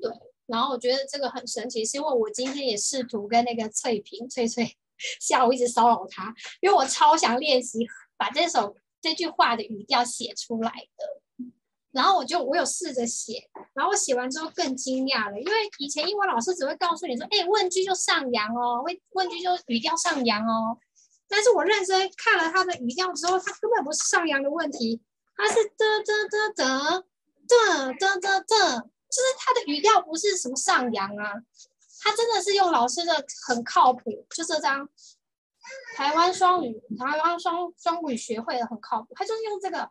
[SPEAKER 3] 对，然后我觉得这个很神奇，是因为我今天也试图跟那个翠萍翠翠下午一直骚扰她，因为我超想练习把这首这句话的语调写出来的。然后我就我有试着写，然后我写完之后更惊讶了，因为以前英文老师只会告诉你说，哎，问句就上扬哦，问问句就语调上扬哦。但是我认真看了他的语调之后，他根本不是上扬的问题，他是嘚嘚嘚嘚嘚嘚嘚嘚，就是他的语调不是什么上扬啊，他真的是用老师的很靠谱，就这张台湾双语台湾双双语学会的很靠谱，他就是用这个。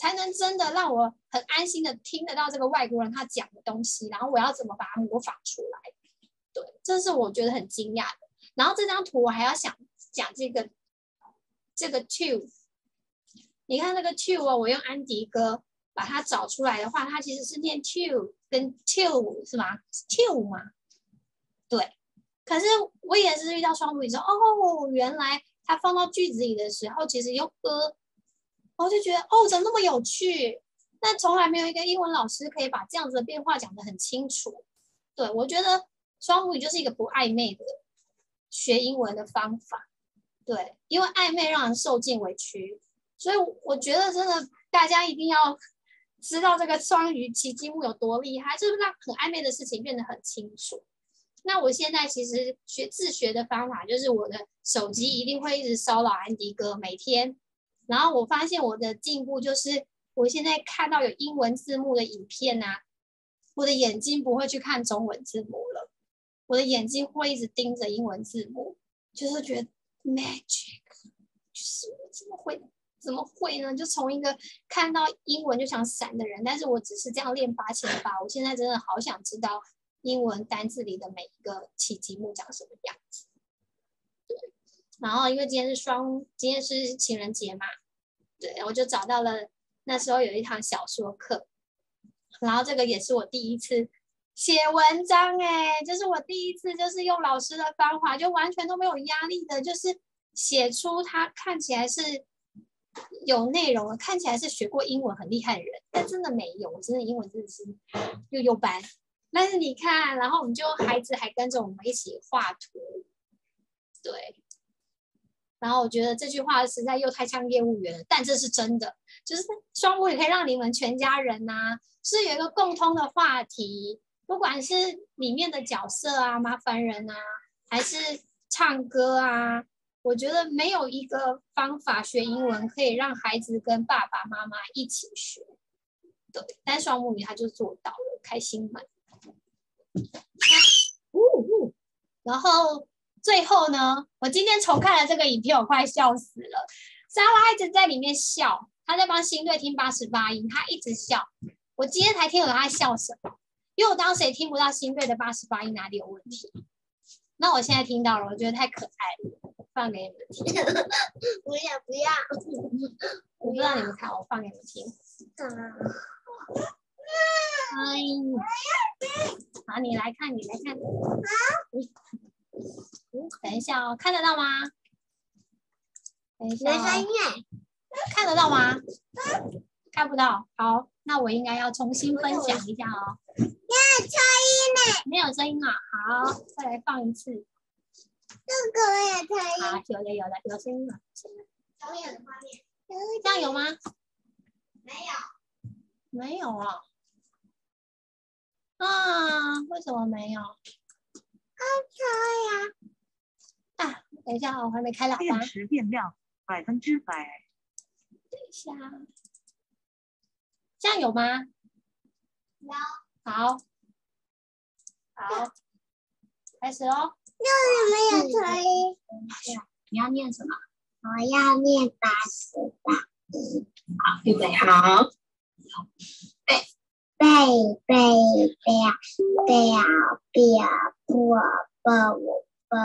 [SPEAKER 3] 才能真的让我很安心的听得到这个外国人他讲的东西，然后我要怎么把它模仿出来？对，这是我觉得很惊讶的。然后这张图我还要想讲这个这个 to，你看这个 to 哦，我用安迪哥把它找出来的话，它其实是念 to 跟 to 是吗？to 吗？对。可是我也是遇到双母语说，哦，原来它放到句子里的时候，其实用 a。我就觉得哦，怎么那么有趣？但从来没有一个英文老师可以把这样子的变化讲得很清楚。对，我觉得双母语就是一个不暧昧的学英文的方法。对，因为暧昧让人受尽委屈，所以我觉得真的大家一定要知道这个双语奇迹木有多厉害，就是让很暧昧的事情变得很清楚。那我现在其实学自学的方法就是我的手机一定会一直骚扰安迪哥，每天。然后我发现我的进步就是，我现在看到有英文字幕的影片啊，我的眼睛不会去看中文字幕了，我的眼睛会一直盯着英文字幕，就是觉得 magic，就是我怎么会怎么会呢？就从一个看到英文就想闪的人，但是我只是这样练八千八，我现在真的好想知道英文单字里的每一个奇迹木长什么样子。然后因为今天是双，今天是情人节嘛，对，我就找到了那时候有一堂小说课，然后这个也是我第一次写文章哎，这是我第一次就是用老师的方法，就完全都没有压力的，就是写出他看起来是有内容，看起来是学过英文很厉害的人，但真的没有，我真的英文真的是幼幼班。但是你看，然后我们就孩子还跟着我们一起画图，对。然后我觉得这句话实在又太像业务员了，但这是真的，就是双母语可以让你们全家人呐、是有一个共通的话题，不管是里面的角色啊，麻烦人啊，还是唱歌啊，我觉得没有一个方法学英文可以让孩子跟爸爸妈妈一起学，对，但双母语他就做到了，开心嘛。呜 呜，然后。最后呢，我今天重看了这个影片，我快笑死了。莎拉一直在里面笑，她在帮新队听八十八音，她一直笑。我今天才听懂她笑什么，因为我当时也听不到新队的八十八音哪里有问题。那我现在听到了，我觉得太可爱了，放给你们听。
[SPEAKER 4] 我也不要，
[SPEAKER 3] 我不知道你们看，我放给你们听。哎，好，你来看，你来看。嗯，等一下哦，看得到吗？等一下、哦。看得到吗？看不到。好，那我应该要重新分享一下哦。
[SPEAKER 4] 没有声音呢。
[SPEAKER 3] 没有声音啊。好，再来放一次。
[SPEAKER 4] 这个我有声音。
[SPEAKER 3] 好，有了有了，有声音了。
[SPEAKER 4] 导演的画面。
[SPEAKER 3] 这样有吗？
[SPEAKER 4] 没有。
[SPEAKER 3] 没有啊。啊？为什么没有？
[SPEAKER 4] 好，可以
[SPEAKER 3] 啊。啊，等一下，我还没开喇叭。
[SPEAKER 5] 电池电量百分之百。
[SPEAKER 3] 等一下，这样有吗？
[SPEAKER 4] 有。
[SPEAKER 3] 好，好，开始哦。
[SPEAKER 4] 就是没有声音。
[SPEAKER 3] 你要念什么？
[SPEAKER 4] 我要念八十八。
[SPEAKER 3] 好，预备好。背
[SPEAKER 4] 背背表表表波波波。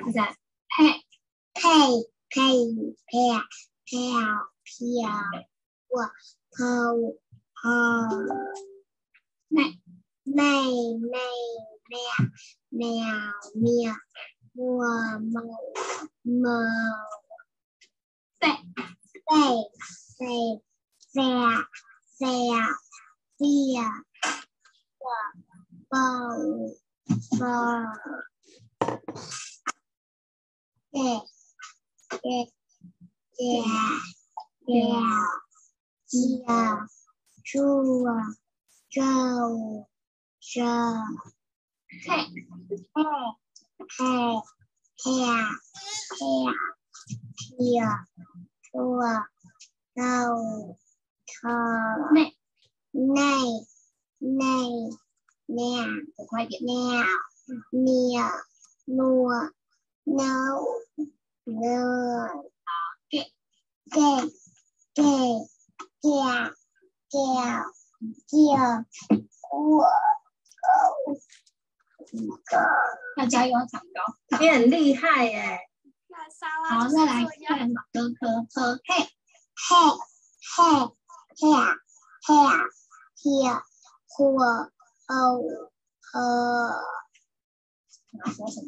[SPEAKER 3] 好，再配
[SPEAKER 4] 配。配票票票，我抛抛妹妹妹喵喵喵，我猫猫飞飞飞飞呀飞呀飞呀，我抱抱对。对，对，对，鸡啊，猪啊，猪，猪，嘿，嘿，嘿，嘿呀，嘿呀，鸡啊，猪啊，猪，猪，内，内，内，喵，快点，喵，喵，诺，诺。no，给给给给给给我要加油。长高，
[SPEAKER 5] 你很厉害耶！
[SPEAKER 3] 好，再来看哥哥和嘿
[SPEAKER 4] 嘿嘿嘿嘿嘿或哦呃，说什么？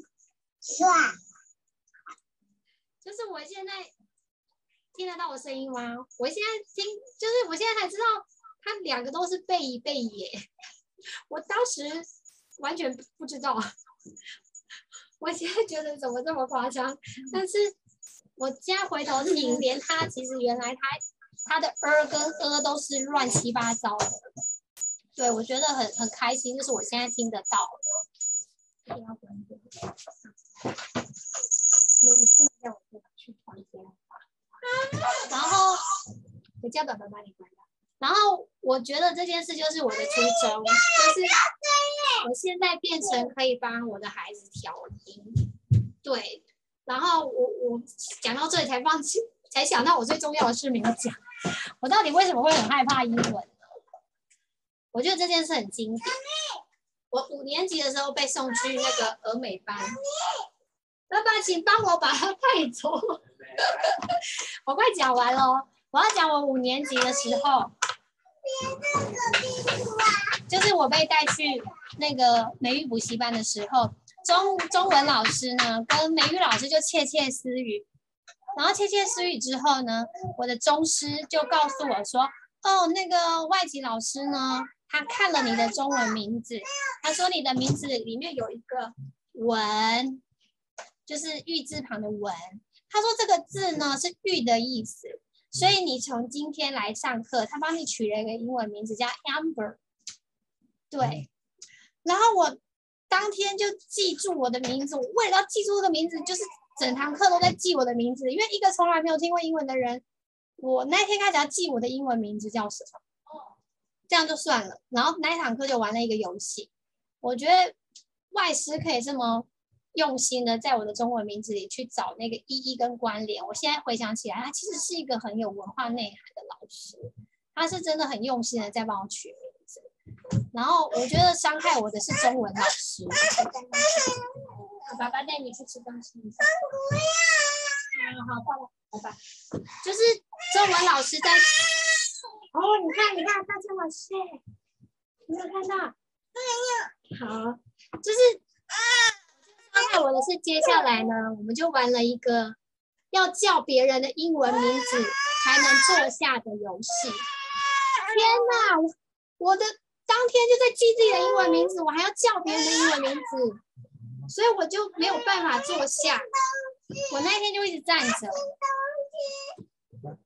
[SPEAKER 4] 算。
[SPEAKER 3] 就是我现在听得到我声音吗？我现在听，就是我现在才知道，他两个都是背一背耶。我当时完全不知道，我现在觉得怎么这么夸张？但是我现在回头听，连他其实原来他他的儿跟呃都是乱七八糟的。对，我觉得很很开心，就是我现在听得到。然后我叫爸爸帮你关掉。然后我觉得这件事就是我的初衷，就是我现在变成可以帮我的孩子调音。对，然后我我讲到这里才放弃，才想到我最重要的事没有讲。我到底为什么会很害怕英文呢？我觉得这件事很经典。我五年级的时候被送去那个俄美班。爸爸，请帮我把它带走。我快讲完了，我要讲我五年级的时候，就是我被带去那个美语补习班的时候，中中文老师呢跟美语老师就窃窃私语，然后窃窃私语之后呢，我的中师就告诉我说，哦，那个外籍老师呢，他看了你的中文名字，他说你的名字里面有一个文。就是玉字旁的文，他说这个字呢是玉的意思，所以你从今天来上课，他帮你取了一个英文名字叫 Amber，对，然后我当天就记住我的名字，我为了要记住这个名字，就是整堂课都在记我的名字，因为一个从来没有听过英文的人，我那天开始要记我的英文名字叫什么，这样就算了，然后那一堂课就玩了一个游戏，我觉得外师可以这么。用心的在我的中文名字里去找那个意义跟关联。我现在回想起来，他其实是一个很有文化内涵的老师，他是真的很用心的在帮我取名字。然后我觉得伤害我的是中文老师。我爸爸带你去吃东西。嗯，好，爸爸，拜拜。就是中文老师在。哦，你看，你看，他这么帅，有没有看到？好，就是伤害我的是接下来呢，我们就玩了一个要叫别人的英文名字才能坐下的游戏。天哪，我的当天就在记自己的英文名字，我还要叫别人的英文名字，所以我就没有办法坐下。我那天就一直站着。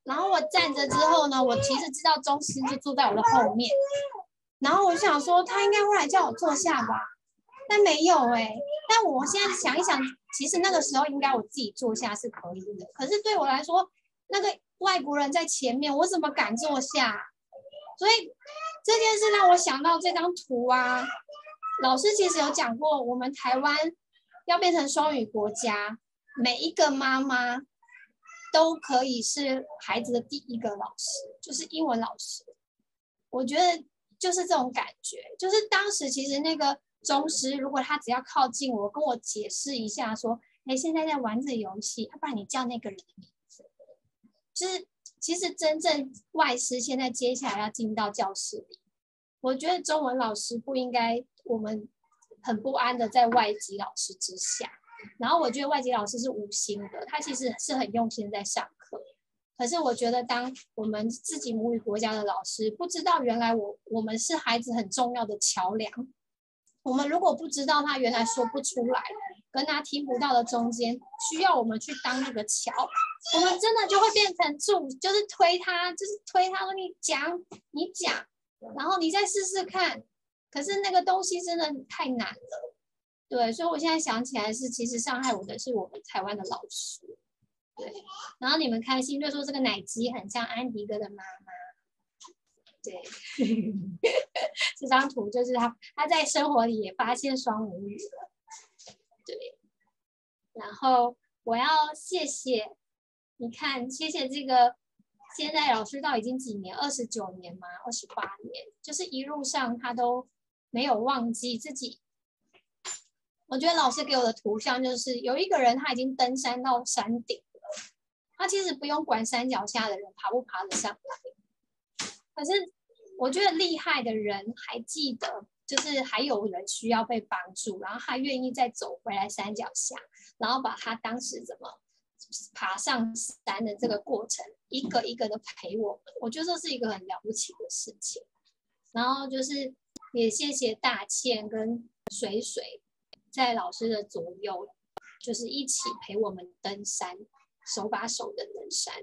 [SPEAKER 3] 然后我站着之后呢，我其实知道宗师就坐在我的后面，然后我想说他应该会来叫我坐下吧，但没有哎、但我现在想一想，其实那个时候应该我自己坐下是可以的。可是对我来说，那个外国人在前面，我怎么敢坐下？所以这件事让我想到这张图啊。老师其实有讲过，我们台湾要变成双语国家，每一个妈妈。都可以是孩子的第一个老师，就是英文老师。我觉得就是这种感觉，就是当时其实那个宗师，如果他只要靠近我，跟我解释一下说：“哎，现在在玩这游戏，要不然你叫那个人的名字。”就是其实真正外师现在接下来要进到教室里，我觉得中文老师不应该我们很不安的在外籍老师之下。然后我觉得外籍老师是无心的，他其实是很用心在上课。可是我觉得，当我们自己母语国家的老师不知道原来我我们是孩子很重要的桥梁，我们如果不知道他原来说不出来，跟他听不到的中间需要我们去当那个桥，我们真的就会变成助，就是推他，就是推他说你讲你讲，然后你再试试看。可是那个东西真的太难了。对，所以我现在想起来是，其实伤害我的是我们台湾的老师。对，然后你们开心就说这个奶鸡很像安迪哥的妈妈。对，这张图就是他他在生活里也发现双母语了。对，然后我要谢谢，你看，谢谢这个现在老师到已经几年，二十九年吗？二十八年，就是一路上他都没有忘记自己。我觉得老师给我的图像就是有一个人他已经登山到山顶了，他其实不用管山脚下的人爬不爬得上来，可是我觉得厉害的人还记得，就是还有人需要被帮助，然后他愿意再走回来山脚下，然后把他当时怎么爬上山的这个过程一个一个的陪我们，我觉得这是一个很了不起的事情。然后就是也谢谢大倩跟水水。在老师的左右，就是一起陪我们登山，手把手的登山，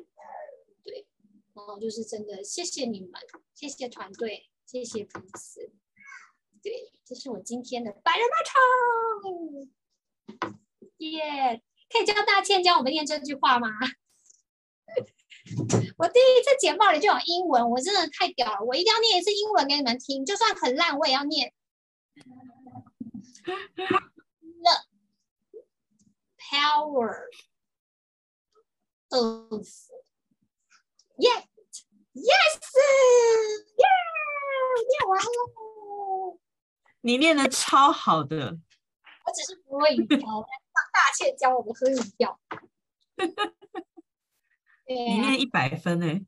[SPEAKER 3] 哦，就是真的谢谢你们，谢谢团队，谢谢彼此，对，这是我今天的百人马场，耶、可以教大倩教我们念这句话吗？我第一次简报里就有英文，我真的太屌了，我一定要念一次英文给你们听，就算很烂我也要念。The Power of yet yes yeah 念完了，
[SPEAKER 2] 你念的超好的。
[SPEAKER 3] 我只是不会语调，让大倩教我们喝语调。
[SPEAKER 2] 你念一百分哎、欸！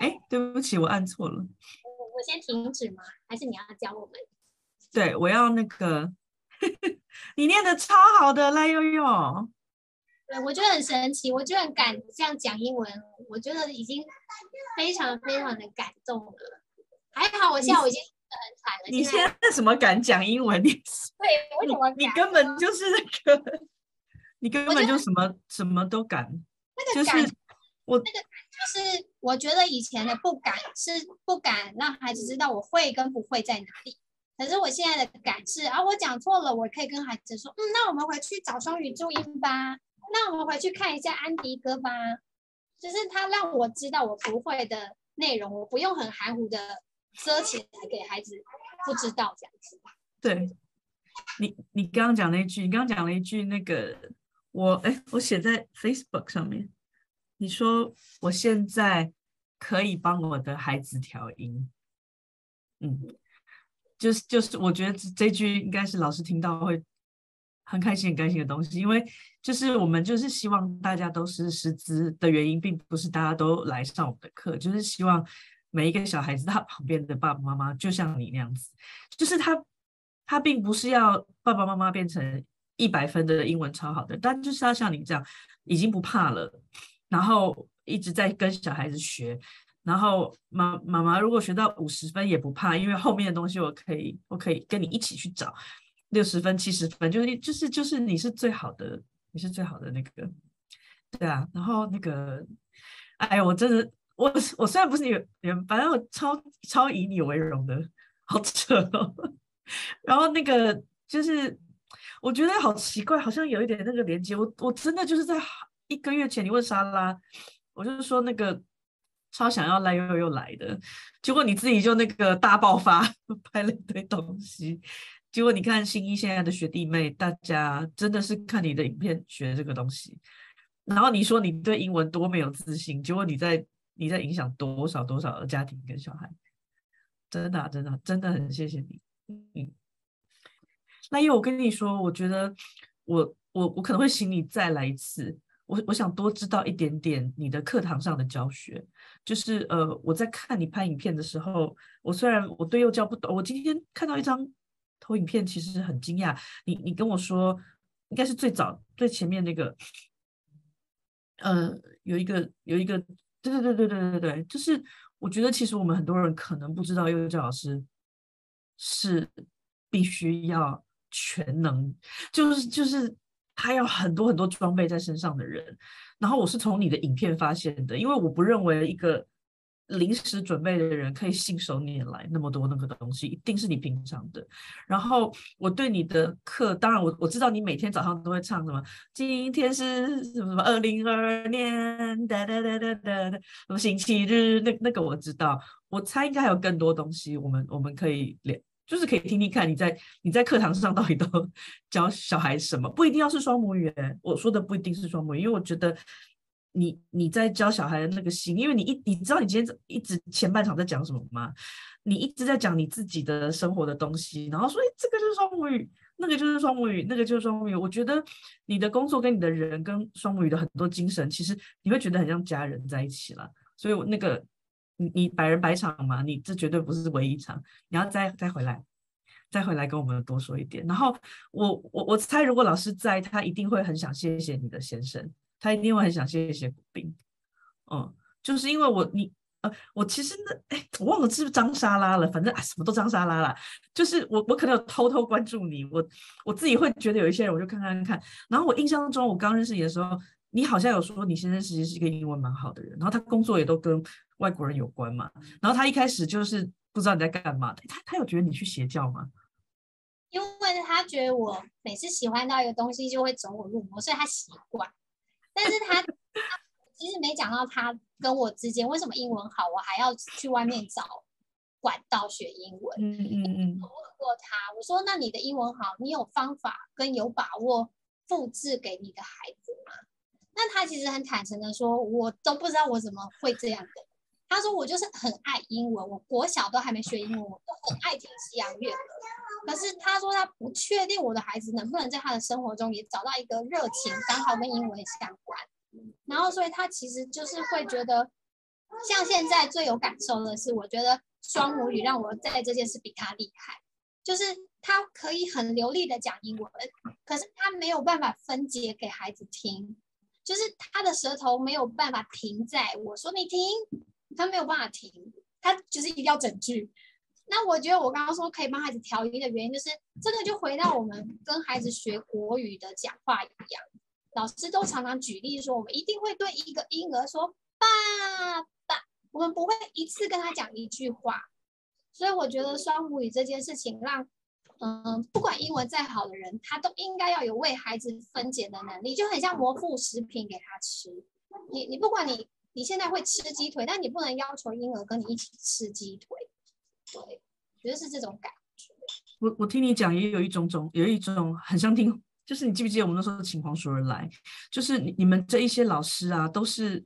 [SPEAKER 2] 哎、欸，对不起，我按错了。
[SPEAKER 3] 我先停止吗？还是你要教我们？
[SPEAKER 2] 对，我要那个。你念的超好的，赖悠悠。
[SPEAKER 3] 对，我觉得很神奇，我就很敢这样讲英文，我觉得已经非常非常的感动了。还好，我现在我已经很惨了。
[SPEAKER 2] 你现在为什么敢讲英文？你
[SPEAKER 3] 对，为什么？
[SPEAKER 2] 你根本就是那个，你根本就什么什么都敢。
[SPEAKER 3] 那个敢，我那个就是，我觉得以前的不敢是不敢让孩子知道我会跟不会在哪里。可是我现在的感是啊，我讲错了，我可以跟孩子说，嗯，那我们回去找双语注音吧，那我们回去看一下安迪哥吧，就是他让我知道我不会的内容，我不用很含糊的遮起来给孩子不知道这样子。
[SPEAKER 2] 对，你你刚刚讲了一句，你刚刚讲了一句那个，我哎，我写在 Facebook 上面，你说我现在可以帮我的孩子调音，嗯。就是就是，我觉得这句应该是老师听到会很开心、很开心的东西，因为就是我们就是希望大家都是师资的原因，并不是大家都来上我们的课，就是希望每一个小孩子他旁边的爸爸妈妈就像你那样子，就是他他并不是要爸爸妈妈变成一百分的英文超好的，但就是要像你这样已经不怕了，然后一直在跟小孩子学。然后妈妈妈如果学到五十分也不怕，因为后面的东西我可以我可以跟你一起去找六十分七十分，就是就是就是你是最好的，你是最好的那个，对啊。然后那个，哎，我真的我我虽然不是你人，反正我超超以你为荣的，好扯哦。然后那个就是我觉得好奇怪，好像有一点那个连接。我我真的就是在一个月前你问莎拉，我就是说那个。超想要赖又又来的，结果你自己就那个大爆发，拍了一堆东西。结果你看新一现在的学弟妹，大家真的是看你的影片学这个东西。然后你说你对英文多没有自信，结果你在你在影响多少多少的家庭跟小孩。真的、真的、真的很谢谢你。嗯，那因为我跟你说，我觉得我我我可能会请你再来一次。我我想多知道一点点你的课堂上的教学，就是呃，我在看你拍影片的时候，我虽然我对幼教不懂，我今天看到一张投影片，其实很惊讶。你你跟我说，应该是最早最前面那个，呃，有一个有一个，对对对对对对对，就是我觉得其实我们很多人可能不知道幼教老师是必须要全能，就是就是。他有很多很多装备在身上的人，然后我是从你的影片发现的，因为我不认为一个临时准备的人可以信手拈来那么多那个东西，一定是你平常的。然后我对你的课，当然我我知道你每天早上都会唱什么，今天是什么什么二零二二年哒哒哒哒哒什么星期日，那那个我知道，我猜应该还有更多东西，我们我们可以聊。就是可以听听看你在你在课堂上到底都 教小孩什么，不一定要是双母语。我说的不一定是双母语，因为我觉得你你在教小孩的那个心，因为你一你知道你今天一直前半场在讲什么吗？你一直在讲你自己的生活的东西，然后说，哎，这个就是双母语，那个就是双母语，那个就是双母语。我觉得你的工作跟你的人跟双母语的很多精神，其实你会觉得很像家人在一起了。所以我那个。你你百人百场嘛，你这绝对不是唯一场，你要再再回来，再回来跟我们多说一点。然后我我我猜，如果老师在，他一定会很想谢谢你的先生，他一定会很想谢谢国宾。嗯，就是因为我你呃，我其实那哎，我忘了是不是张莎拉了，反正啊什么都张莎拉了。就是我我可能有偷偷关注你，我我自己会觉得有一些人，我就看看看。然后我印象中，我刚认识你的时候，你好像有说你先生其实是一个英文蛮好的人，然后他工作也都跟。外国人有关嘛？然后他一开始就是不知道你在干嘛。他他有觉得你去邪教吗？
[SPEAKER 3] 因为他觉得我每次喜欢到一个东西就会走我入魔，所以他习惯。但是他他其实没讲到他跟我之间为什么英文好，我还要去外面找管道学英文。嗯嗯嗯。我问过他，我说：“那你的英文好，你有方法跟有把握复制给你的孩子吗？”那他其实很坦诚的说：“我都不知道我怎么会这样的。”他说：“我就是很爱英文，我国小都还没学英文，我都很爱听西洋乐。可是他说他不确定我的孩子能不能在他的生活中也找到一个热情，刚好跟英文相关。然后，所以他其实就是会觉得，像现在最有感受的是，我觉得双母语让我在这件事比他厉害，就是他可以很流利的讲英文，可是他没有办法分解给孩子听，就是他的舌头没有办法停在我说你听。”他没有办法停，他就是一定要整句。那我觉得我刚刚说可以帮孩子调音的原因，就是这个就回到我们跟孩子学国语的讲话一样，老师都常常举例说，我们一定会对一个婴儿说“爸爸”，我们不会一次跟他讲一句话。所以我觉得双母语这件事情让，嗯，不管英文再好的人，他都应该要有为孩子分解的能力，就很像魔副食品给他吃。你你不管你。你现在会吃鸡腿，但你不能要求婴儿跟你一起吃鸡腿。对，觉得是这种感觉。
[SPEAKER 2] 我我听你讲，也有一种种，有一种很像听，就是你记不记得我们那时候请黄淑儿来，就是你你们这一些老师啊，都是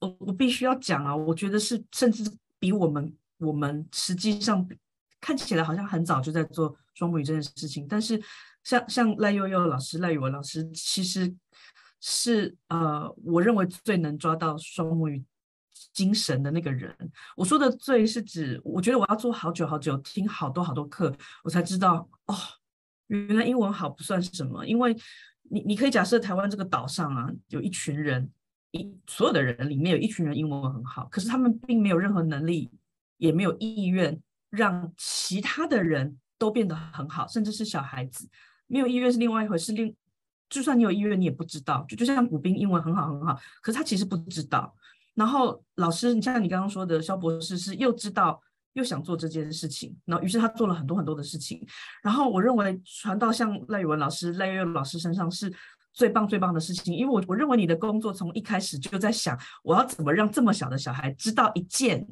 [SPEAKER 2] 我我必须要讲啊，我觉得是甚至比我们我们实际上看起来好像很早就在做双母语这件事情，但是像像赖悠悠老师、赖语文老师，其实是呃，我认为最能抓到双母语精神的那个人。我说的“最”是指，我觉得我要做好久好久，听好多好多课，我才知道哦，原来英文好不算什么。因为你你可以假设台湾这个岛上啊，有一群人，一所有的人里面有一群人英文很好，可是他们并没有任何能力，也没有意愿。让其他的人都变得很好，甚至是小孩子没有意愿是另外一回事。另就算你有意愿，你也不知道。就就像古斌英文很好很好，可是他其实不知道。然后老师，你像你刚刚说的，肖博士是又知道又想做这件事情，然后于是他做了很多很多的事情。然后我认为传到像赖宇文老师、赖月月老师身上是最棒最棒的事情，因为我我认为你的工作从一开始就在想，我要怎么让这么小的小孩知道一件。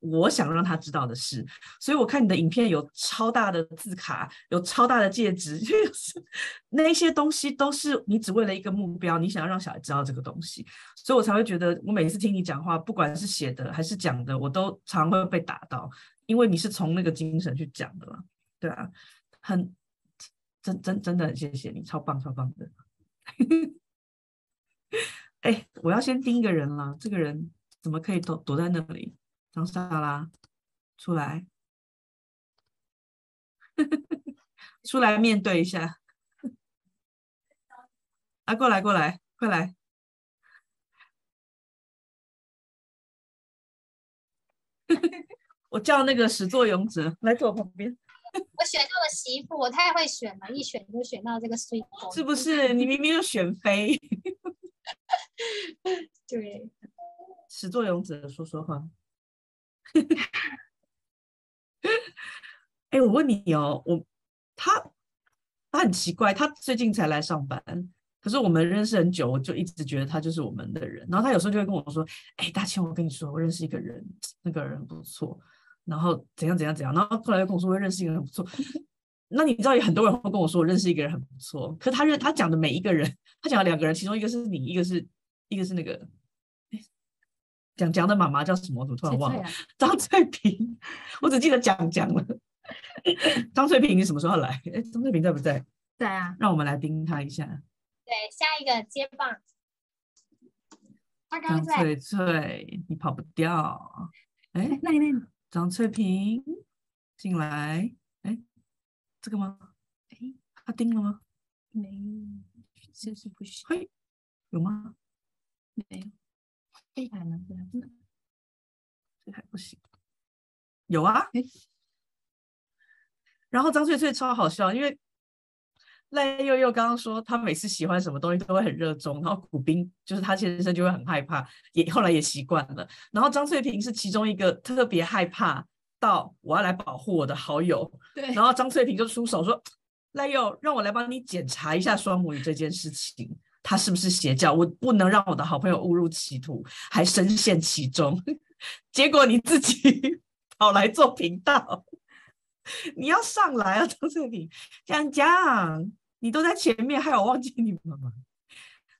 [SPEAKER 2] 我想让他知道的是，所以我看你的影片有超大的字卡，有超大的戒指，就是那些东西都是你只为了一个目标，你想要让小孩知道这个东西，所以我才会觉得，我每次听你讲话，不管是写的还是讲的，我都常会被打到，因为你是从那个精神去讲的嘛，对啊，很真真真的很谢谢你，超棒超棒的。哎，我要先盯一个人了，这个人怎么可以躲躲在那里？张莎拉，出来，出来面对一下。啊，过来过来，快来！我叫那个始作俑者来坐我旁边。
[SPEAKER 3] 我选到了媳妇，我太会选了，一选就选到这个水果，
[SPEAKER 2] 是不是？你明明就选妃。
[SPEAKER 3] 对，
[SPEAKER 2] 始作俑者说说话。哎、我问你哦，我他他很奇怪，他最近才来上班，可是我们认识很久，我就一直觉得他就是我们的人。然后他有时候就会跟我说：“哎、大千，我跟你说，我认识一个人，那个人不错，然后怎样怎样怎样。”然后后来又跟我说：“我认识一个人不错。”那你知道有很多人会跟我说：“我认识一个人很不错。”可他认他讲的每一个人，他讲了两个人，其中一个是你，一个是一个是那个。讲讲的妈妈叫什么？我突然忘了。张翠萍，我只记得蒋蒋了。张翠萍，你什么时候来？哎，张翠萍在不在？
[SPEAKER 3] 在啊。
[SPEAKER 2] 让我们来盯她一下。
[SPEAKER 3] 对，下一个接棒。
[SPEAKER 2] 张翠翠，你跑不掉。哎，那那张翠萍进来。哎，这个吗？哎，他盯了吗？
[SPEAKER 3] 没有，是不是不行？
[SPEAKER 2] 嘿，有吗？
[SPEAKER 3] 没有。这还能不能？
[SPEAKER 2] 这还不行。有啊。然后张翠翠超好笑，因为赖佑佑刚刚说他每次喜欢什么东西都会很热衷，然后古斌就是他先生就会很害怕，也后来也习惯了。然后张翠萍是其中一个特别害怕到我要来保护我的好友。
[SPEAKER 3] 对。
[SPEAKER 2] 然后张翠萍就出手说：“ 赖佑，让我来帮你检查一下双母语这件事情。”他是不是邪教？我不能让我的好朋友误入歧途，还深陷其中。结果你自己 跑来做频道，你要上来啊！张翠萍，这样讲，你都在前面，害我忘记你们吗？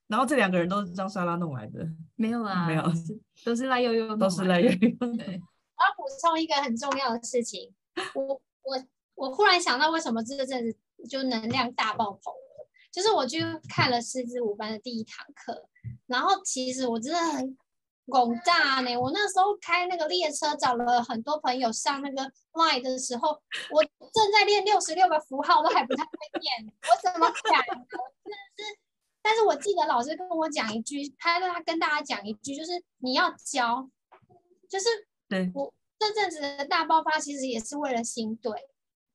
[SPEAKER 2] 然后这两个人都是张莎拉弄来的，
[SPEAKER 3] 没有啊，
[SPEAKER 2] 没有，
[SPEAKER 3] 都是赖悠悠，
[SPEAKER 2] 都是赖悠悠。对，
[SPEAKER 3] 我要补充一个很重要的事情，我我我忽然想到，为什么这个阵子就能量大爆棚？就是我去看了师资五班的第一堂课，然后其实我真的很拱大呢。我那时候开那个列车，找了很多朋友上那个 line 的时候，我正在练六十六个符号，都还不太会念，我怎么讲？真的是，但是我记得老师跟我讲一句，他他跟大家讲一句，就是你要教，就是
[SPEAKER 2] 对
[SPEAKER 3] 我这阵子的大爆发，其实也是为了新队，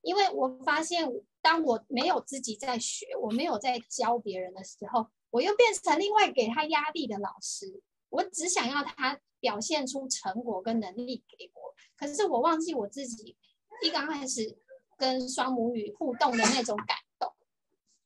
[SPEAKER 3] 因为我发现。当我没有自己在学，我没有在教别人的时候，我又变成另外给他压力的老师。我只想要他表现出成果跟能力给我，可是我忘记我自己一刚开始跟双母语互动的那种感动。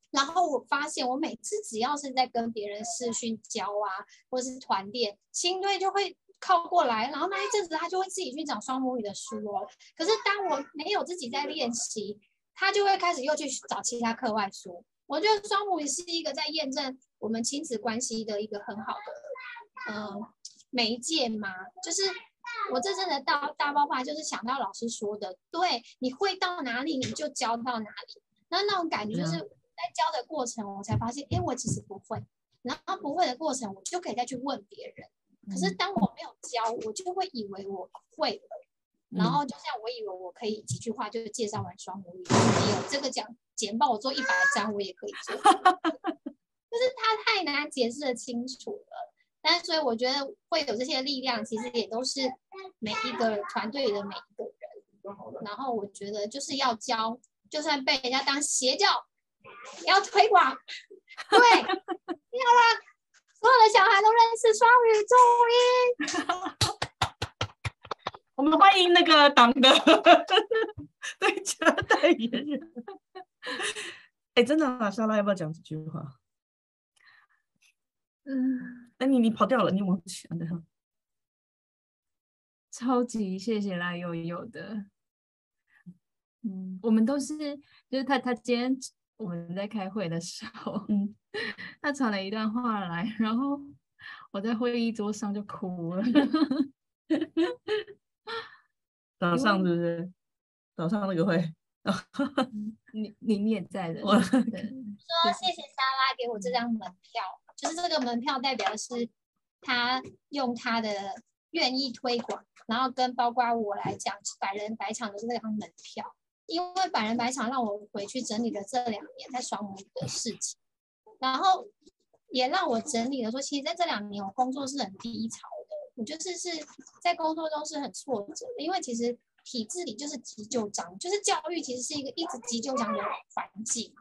[SPEAKER 3] 然后我发现，我每次只要是在跟别人视讯教啊，或是团练，新队就会靠过来，然后那一阵子他就会自己去找双母语的书哦。可是当我没有自己在练习。他就会开始又去找其他课外书。我觉得双母语是一个在验证我们亲子关系的一个很好的，嗯、呃，媒介嘛。就是我这阵的大大爆发就是想到老师说的，对，你会到哪里你就教到哪里。那那种感觉就是在教的过程，我才发现，哎，我其实不会。然后不会的过程，我就可以再去问别人。可是当我没有教，我就会以为我会了。然后就像我以为我可以几句话就介绍完双母语，没有这个讲简报，我做一百张我也可以做，就是他太难解释的清楚了。但所以我觉得会有这些力量，其实也都是每一个团队的每一个人。然后我觉得就是要教，就算被人家当邪教，也要推广。对，要让所有的小孩都认识双语注音。
[SPEAKER 2] 我们欢迎那个党的 最佳代言人。哎，真的啊，莎拉要不要讲几句话？嗯，哎，你你跑掉了，你忘记了。
[SPEAKER 6] 超级谢谢赖悠悠的。嗯，我们都是，就是他他今天我们在开会的时候，嗯，他传了一段话来，然后我在会议桌上就哭了。
[SPEAKER 2] 早上是不是？早上那个会，
[SPEAKER 6] 你你你也在的。
[SPEAKER 3] 我说谢谢莎拉给我这张门票，就是这个门票代表的是他用他的愿意推广，然后跟包括我来讲，百人百场的这张门票，因为百人百场让我回去整理了这两年在双母的事情，然后也让我整理了说，其实在这两年我工作是很低潮。我就是是在工作中是很挫折的，因为其实体制里就是急就章，就是教育其实是一个一直急就章的环境。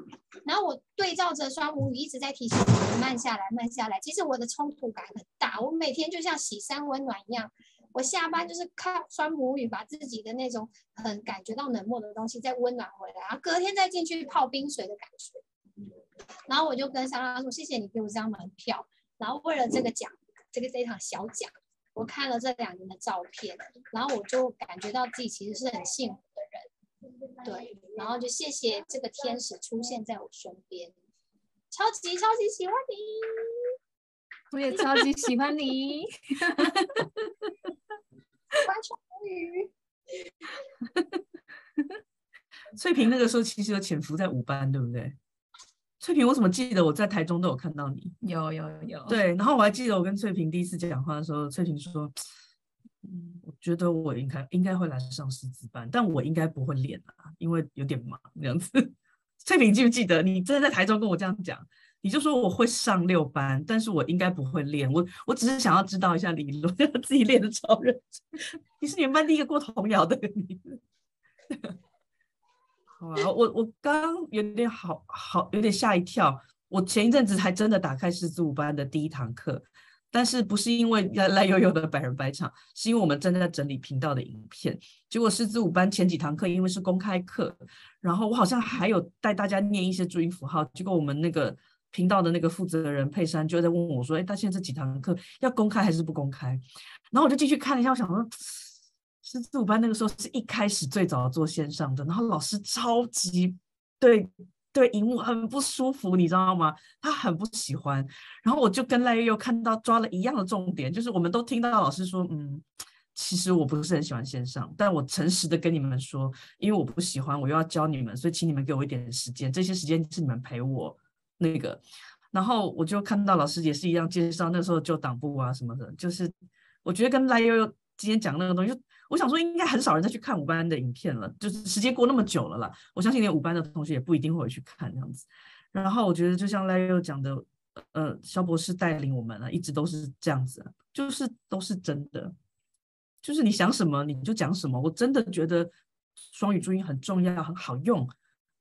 [SPEAKER 3] 然后我对照着双母语一直在提醒我慢下来，慢下来。其实我的冲突感很大，我每天就像洗三温暖一样，我下班就是靠双母语把自己的那种很感觉到冷漠的东西再温暖回来，然后隔天再进去泡冰水的感觉。然后我就跟莎拉说：“谢谢你给我这张门票。”然后为了这个奖，这个这一场小奖。我看了这两年的照片，然后我就感觉到自己其实是很幸福的人，对，然后就谢谢这个天使出现在我身边，超级超级喜欢你，
[SPEAKER 6] 我也超级喜欢你，
[SPEAKER 3] 关双语，
[SPEAKER 2] 翠萍那个时候其实有潜伏在五班，对不对？翠萍，我怎么记得我在台中都有看到你？
[SPEAKER 6] 有有有。
[SPEAKER 2] 对，然后我还记得我跟翠萍第一次讲话的时候，翠萍说：“嗯，我觉得我应该应该会来上师资班，但我应该不会练啊，因为有点忙这样子。”翠萍记不记得你真的在台中跟我这样讲？你就说我会上六班，但是我应该不会练。我我只是想要知道一下理论，自己练的超认真。你是你们班第一个过童谣的你。好啊，我我刚有点好好有点吓一跳。我前一阵子还真的打开师资五班的第一堂课，但是不是因为赖赖悠悠的百人百场，是因为我们正在整理频道的影片。结果师资五班前几堂课因为是公开课，然后我好像还有带大家念一些注音符号，结果我们那个频道的那个负责人佩珊就在问我说：“哎，他现在这几堂课要公开还是不公开？”然后我就进去看了一下，我想说。师资五班那个时候是一开始最早做线上的，然后老师超级对对荧幕很不舒服，你知道吗？他很不喜欢。然后我就跟赖悠悠看到抓了一样的重点，就是我们都听到老师说，嗯，其实我不是很喜欢线上，但我诚实的跟你们说，因为我不喜欢，我又要教你们，所以请你们给我一点时间，这些时间是你们陪我那个。然后我就看到老师也是一样介绍那时候就党部啊什么的，就是我觉得跟赖悠悠今天讲那个东西。我想说，应该很少人再去看五班的影片了，就是时间过那么久了啦。我相信连五班的同学也不一定会去看这样子。然后我觉得，就像赖悠悠讲的，呃，萧博士带领我们啊，一直都是这样子，就是都是真的，就是你想什么你就讲什么。我真的觉得双语注音很重要，很好用，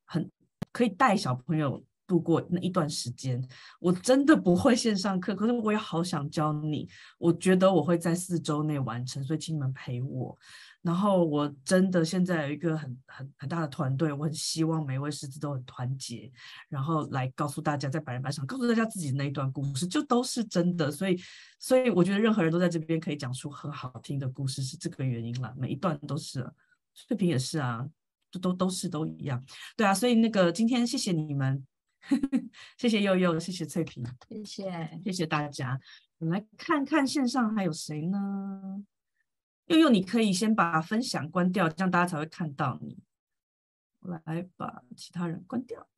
[SPEAKER 2] 很可以带小朋友度过那一段时间，我真的不会线上课，可是我也好想教你。我觉得我会在四周内完成，所以请你们陪我。然后我真的现在有一个很很很大的团队，我很希望每位师资都很团结，然后来告诉大家，在百人班上告诉大家自己那一段故事，就都是真的。所以，所以我觉得任何人都在这边可以讲出很好听的故事，是这个原因啦。每一段都是，翠萍也是啊，都都都是都一样。对啊，所以那个今天谢谢你们。谢谢悠悠，谢谢翠萍，
[SPEAKER 6] 谢谢谢
[SPEAKER 2] 谢大家。我们来看看线上还有谁呢？佑佑，你可以先把分享关掉，这样大家才会看到你。我来把其他人关掉。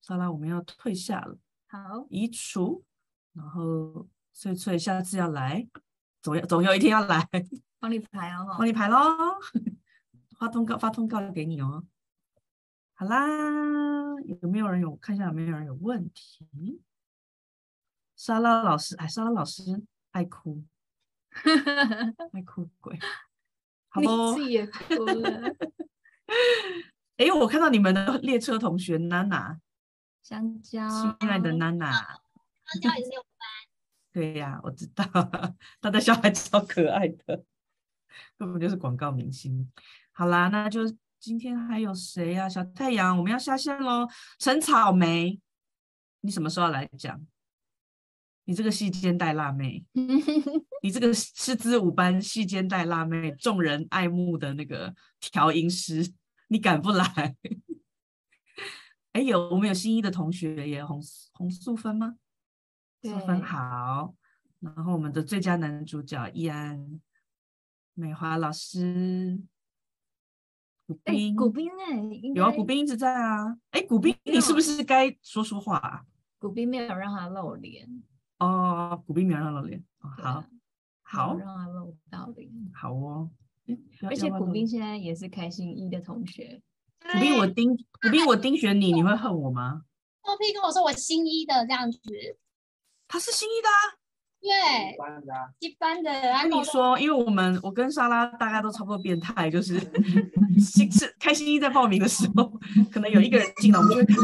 [SPEAKER 2] 莎拉，我们要退下了。
[SPEAKER 6] 好，
[SPEAKER 2] 移除，然后翠翠下次要来，总要总有一天要来，
[SPEAKER 6] 帮你排哦，
[SPEAKER 2] 帮你排喽，发通告发通告给你哦。好啦，有没有人有看一下有没有人有问题？莎拉老师，哎，莎拉老师爱哭。爱哭鬼，好不？
[SPEAKER 6] 自己也哭了。
[SPEAKER 2] 哎，我看到你们的列车同学娜娜，
[SPEAKER 6] 香蕉，
[SPEAKER 2] 亲爱的娜娜，
[SPEAKER 3] 香蕉也是六班。
[SPEAKER 2] 对呀、啊，我知道，他的小孩超可爱的，根本就是广告明星。好啦，那就今天还有谁呀、啊？小太阳，我们要下线喽。陈草莓，你什么时候来讲？你这个细肩带辣妹，你这个师资五班细肩带辣妹，众人爱慕的那个调音师，你敢不来？哎，有我们有新一的同学也洪洪素芬吗？素芬好，然后我们的最佳男主角易安、美华老师、古斌、
[SPEAKER 6] 古斌哎，
[SPEAKER 2] 有啊，古斌一直在啊。哎，古斌，你是不是该说说话啊？
[SPEAKER 6] 古斌没有让他露脸。
[SPEAKER 2] 哦，古斌没有让他露脸，好，好，
[SPEAKER 6] 让他露到脸，
[SPEAKER 2] 好哦。
[SPEAKER 6] 而且古斌现在也是开心一的同学。
[SPEAKER 2] 古斌，我盯古斌，我盯选你，你会恨我吗？
[SPEAKER 3] 豆皮跟我说我新一的这样子，
[SPEAKER 2] 他是新一的啊，
[SPEAKER 3] 对，一般的。我
[SPEAKER 2] 跟你说，因为我们我跟莎拉大家都差不多变态，就是 新是开心一在报名的时候，可能有一个人进来，我们就会看。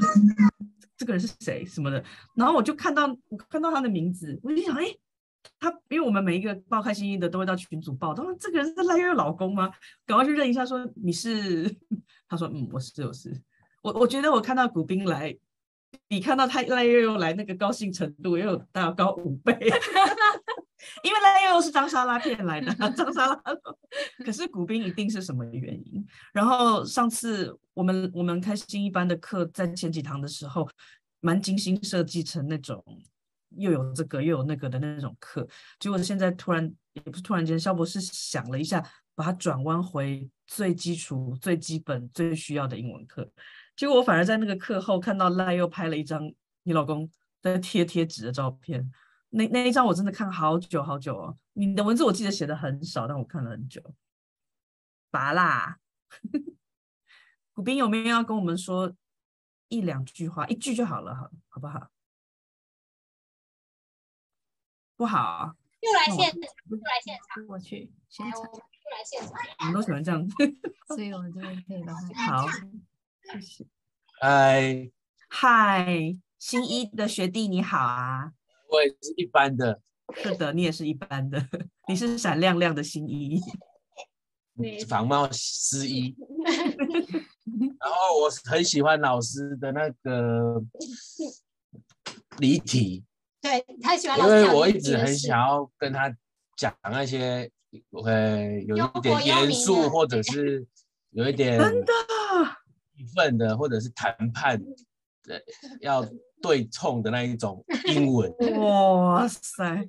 [SPEAKER 2] 这个人是谁什么的，然后我就看到我看到他的名字，我就想，哎，他因为我们每一个报开心一的都会到群组报，他说这个人是赖悠悠老公吗？赶快去认一下，说你是？他说嗯，我是，我是。我我觉得我看到古斌来，比看到他赖悠悠来那个高兴程度又大高五倍，因为赖悠悠是张莎拉骗来的，张莎拉。可是古斌一定是什么原因？然后上次。我们我们开心一班的课，在前几堂的时候，蛮精心设计成那种又有这个又有那个的那种课。结果现在突然也不是突然间，肖博士想了一下，把它转弯回最基础、最基本、最需要的英文课。结果我反而在那个课后看到赖又拍了一张你老公在贴贴纸的照片，那那一张我真的看好久好久哦。你的文字我记得写的很少，但我看了很久。拔啦。古斌有没有要跟我们说一两句话？一句就好了，好，好不好？不好。
[SPEAKER 3] 又来现场，又来现场，
[SPEAKER 6] 我去现场，
[SPEAKER 3] 又来现场。
[SPEAKER 2] 我们都喜欢这样，
[SPEAKER 6] 所以我们这边可以的话，
[SPEAKER 2] 好，谢谢。
[SPEAKER 7] 嗨，
[SPEAKER 2] 嗨，新一的学弟你好啊！
[SPEAKER 7] 我也是一般的。
[SPEAKER 2] 是的，你也是一般的，你是闪亮亮的新一，
[SPEAKER 7] 仿冒失一。然后我很喜欢老师的那个离题，
[SPEAKER 3] 对，太喜欢。
[SPEAKER 7] 因为我一直很想要跟他讲那些，呃，有一点严肃，或者是有一点真的气愤的，或者是谈判的，要对冲的那一种英文。
[SPEAKER 2] 哇塞，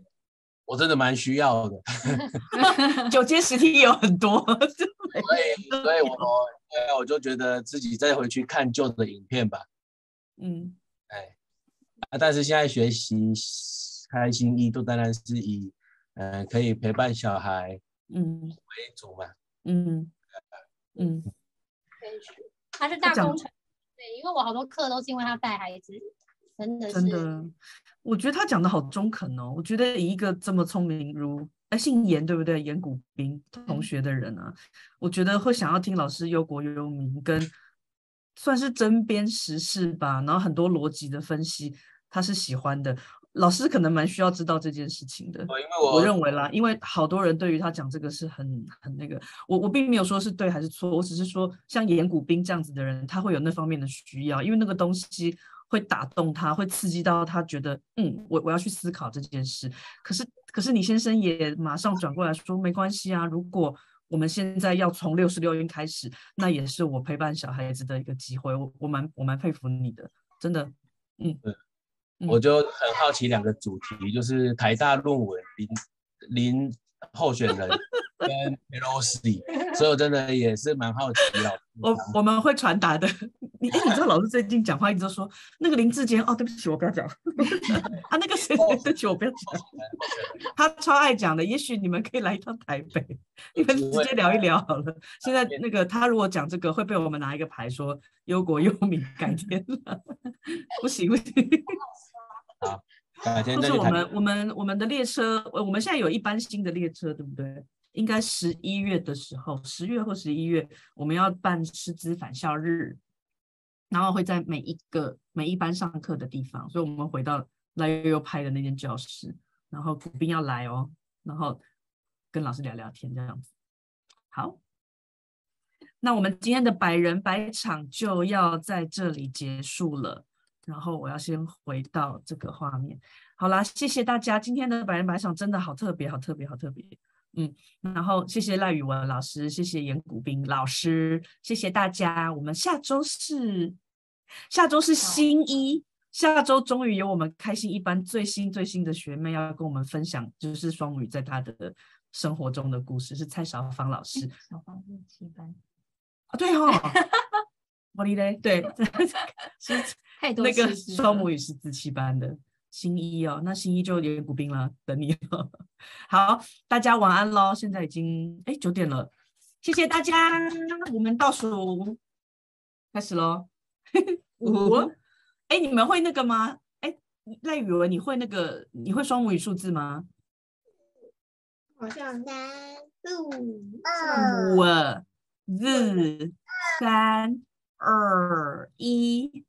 [SPEAKER 7] 我真的蛮需要的。
[SPEAKER 2] 九阶实体也有很多，
[SPEAKER 7] 所以，所以我。对啊，我就觉得自己再回去看旧的影片吧。
[SPEAKER 2] 嗯，
[SPEAKER 7] 哎，啊，但是现在学习开心一都当然是以，呃，可以陪伴小孩，嗯为主嘛。
[SPEAKER 2] 嗯嗯，
[SPEAKER 3] 可以学，他是大工程，对，因为我好多课都是因为他带孩子，真的是。
[SPEAKER 2] 真的，我觉得他讲的好中肯哦。我觉得以一个这么聪明如。哎，姓严对不对？严古斌同学的人啊，我觉得会想要听老师忧国忧民，跟算是针砭时事吧，然后很多逻辑的分析，他是喜欢的。老师可能蛮需要知道这件事情的。因
[SPEAKER 7] 为我，
[SPEAKER 2] 我认为啦，因为好多人对于他讲这个是很很那个，我我并没有说是对还是错，我只是说像严古斌这样子的人，他会有那方面的需要，因为那个东西。会打动他，会刺激到他，觉得嗯，我我要去思考这件事。可是，可是你先生也马上转过来说，没关系啊。如果我们现在要从六十六音开始，那也是我陪伴小孩子的一个机会。我我蛮我蛮佩服你的，真的。嗯，
[SPEAKER 7] 嗯，我就很好奇两个主题，就是台大论文林林候选人 跟 Pelosi，所以我真的也是蛮好奇老师。
[SPEAKER 2] 我我们会传达的。你哎，你知道老师最近讲话一直都说那个林志坚哦，对不起，我不要讲。啊，那个谁，对不起，我不要讲。他超爱讲的，也许你们可以来一趟台北，你们直接聊一聊好了。现在那个他如果讲这个，会被我们拿一个牌说忧国忧民，改天了。不行不行。
[SPEAKER 7] 好，改天
[SPEAKER 2] 就是我们我们我们的列车，我们现在有一班新的列车，对不对？应该十一月的时候，十月或十一月，我们要办师资返校日，然后会在每一个每一班上课的地方，所以我们回到赖悠悠拍的那间教室，然后古斌要来哦，然后跟老师聊聊天这样子。好，那我们今天的百人百场就要在这里结束了，然后我要先回到这个画面。好啦，谢谢大家，今天的百人百场真的好特别，好特别，好特别。嗯，然后谢谢赖宇文老师，谢谢严古斌老师，谢谢大家。我们下周是下周是新一，下周终于有我们开心一班最新最新的学妹要跟我们分享，就是双母语在她的生活中的故事，是蔡少芳老师。
[SPEAKER 6] 少芳是七班
[SPEAKER 2] 啊，对哦，茉莉嘞，对，是 那个双母语是自七班的。新一哦，那新一就颜古冰了，等你了。好，大家晚安喽。现在已经哎九点了，谢谢大家。我们倒数开始喽。五，哎，你们会那个吗？哎，赖宇文，你会那个？你会双母语数字吗？
[SPEAKER 4] 好像三五
[SPEAKER 2] 二四三二一。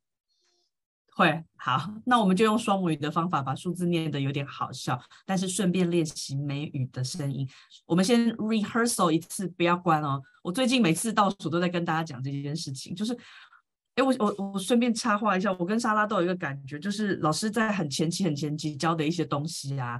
[SPEAKER 2] 会好，那我们就用双母语的方法把数字念得有点好笑，但是顺便练习美语的声音。我们先 rehearsal 一次，不要关哦。我最近每次倒数都在跟大家讲这件事情，就是，哎，我我我顺便插话一下，我跟莎拉都有一个感觉，就是老师在很前期很前期教的一些东西啊，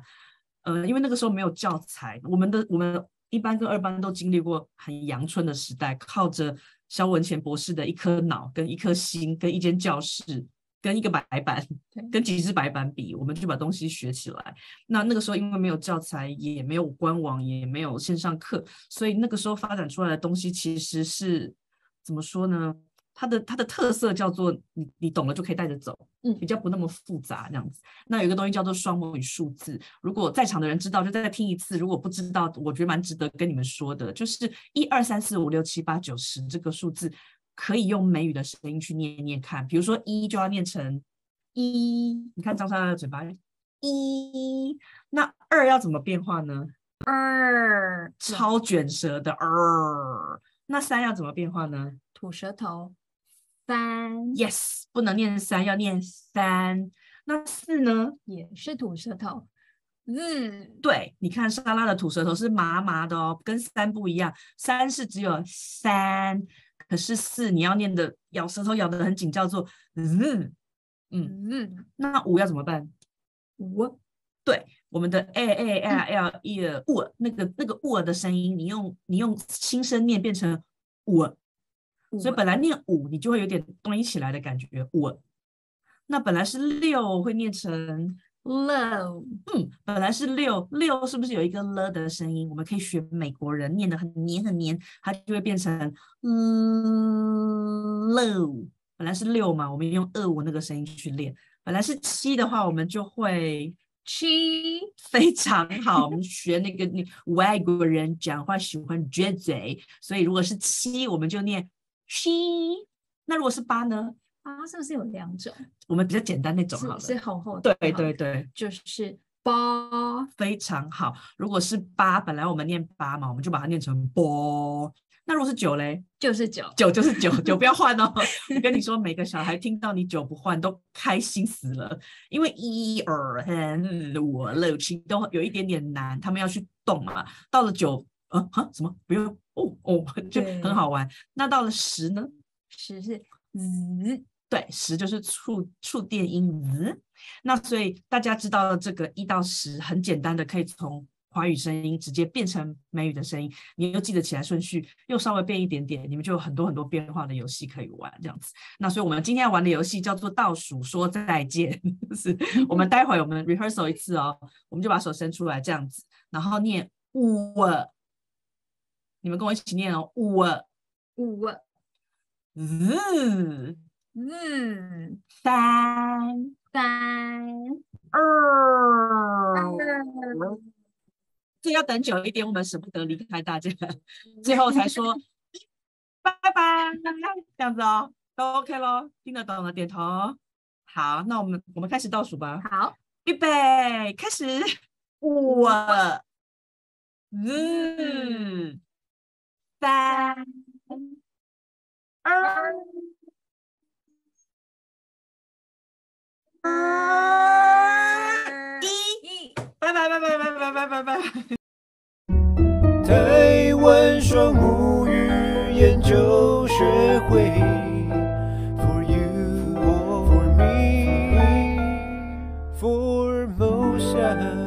[SPEAKER 2] 呃，因为那个时候没有教材，我们的我们一班跟二班都经历过很阳春的时代，靠着萧文前博士的一颗脑跟一颗心跟一间教室。跟一个白板，跟几支白板比，我们就把东西学起来。那那个时候因为没有教材，也没有官网，也没有线上课，所以那个时候发展出来的东西其实是怎么说呢？它的它的特色叫做你你懂了就可以带着走，嗯，比较不那么复杂这样子。那有一个东西叫做双母语数字，如果在场的人知道就再听一次，如果不知道，我觉得蛮值得跟你们说的，就是一二三四五六七八九十这个数字。可以用美语的声音去念念看，比如说一就要念成一，你看张莎拉的嘴巴一，那二要怎么变化呢？二，超卷舌的二，那三要怎么变化呢？
[SPEAKER 6] 吐舌头，三
[SPEAKER 2] ，yes，不能念三，要念三。那四呢？
[SPEAKER 6] 也是吐舌头，嗯，
[SPEAKER 2] 对，你看沙拉的吐舌头是麻麻的哦，跟三不一样，三是只有三。可是四你要念的咬舌头咬得很紧，叫做嗯嗯嗯。那五要怎么办？五，对，我们的 a a l l e 五那个那个五的声音，你用你用轻声念变成五，所以本来念五你就会有点端起来的感觉我。那本来是六会念成。low，嗯，本来是六六，是不是有一个了的声音？我们可以学美国人念得很黏很黏，它就会变成嗯 low。本来是六嘛，我们用二五那个声音去练。本来是七的话，我们就会七，非常好。我们学那个那外国人讲话喜欢撅嘴，所以如果是七，我们就念七。那如果是八呢？
[SPEAKER 6] 八，是不是有两种？
[SPEAKER 2] 我们比较简单那种好了，
[SPEAKER 6] 是厚厚的。
[SPEAKER 2] 对对对，
[SPEAKER 6] 就是八，
[SPEAKER 2] 非常好。如果是八，本来我们念八嘛，我们就把它念成波。那如果是九嘞？
[SPEAKER 6] 就是九，
[SPEAKER 2] 九就是九，九 不要换哦。我跟你说，每个小孩听到你九不换都开心死了，因为一二三五六七都有一点点难，他们要去动嘛。到了九，嗯、啊、哈，什么不用？哦哦，就很好玩。那到了十呢？
[SPEAKER 6] 十是嗯。
[SPEAKER 2] 对，十就是触触电音，嗯，那所以大家知道这个一到十很简单的，可以从华语声音直接变成美语的声音，你又记得起来顺序，又稍微变一点点，你们就有很多很多变化的游戏可以玩，这样子。那所以我们今天要玩的游戏叫做倒数说再见，就是 我们待会我们 rehearsal 一次哦，我们就把手伸出来这样子，然后念五你们跟我一起念哦，五。
[SPEAKER 6] 五。
[SPEAKER 2] 日。
[SPEAKER 6] 日。
[SPEAKER 2] 三。
[SPEAKER 6] 三。
[SPEAKER 2] 二。
[SPEAKER 6] 二
[SPEAKER 2] 这要等久一点，我们舍不得离开大家，最后才说 拜拜，这样子哦，都 OK 咯，听得懂的点头。好，那我们我们开始倒数吧。
[SPEAKER 6] 好，
[SPEAKER 2] 预备，开始。五。日拜拜一拜拜拜拜拜拜拜拜拜
[SPEAKER 1] 台湾双母语研究学会 foryou or me for motion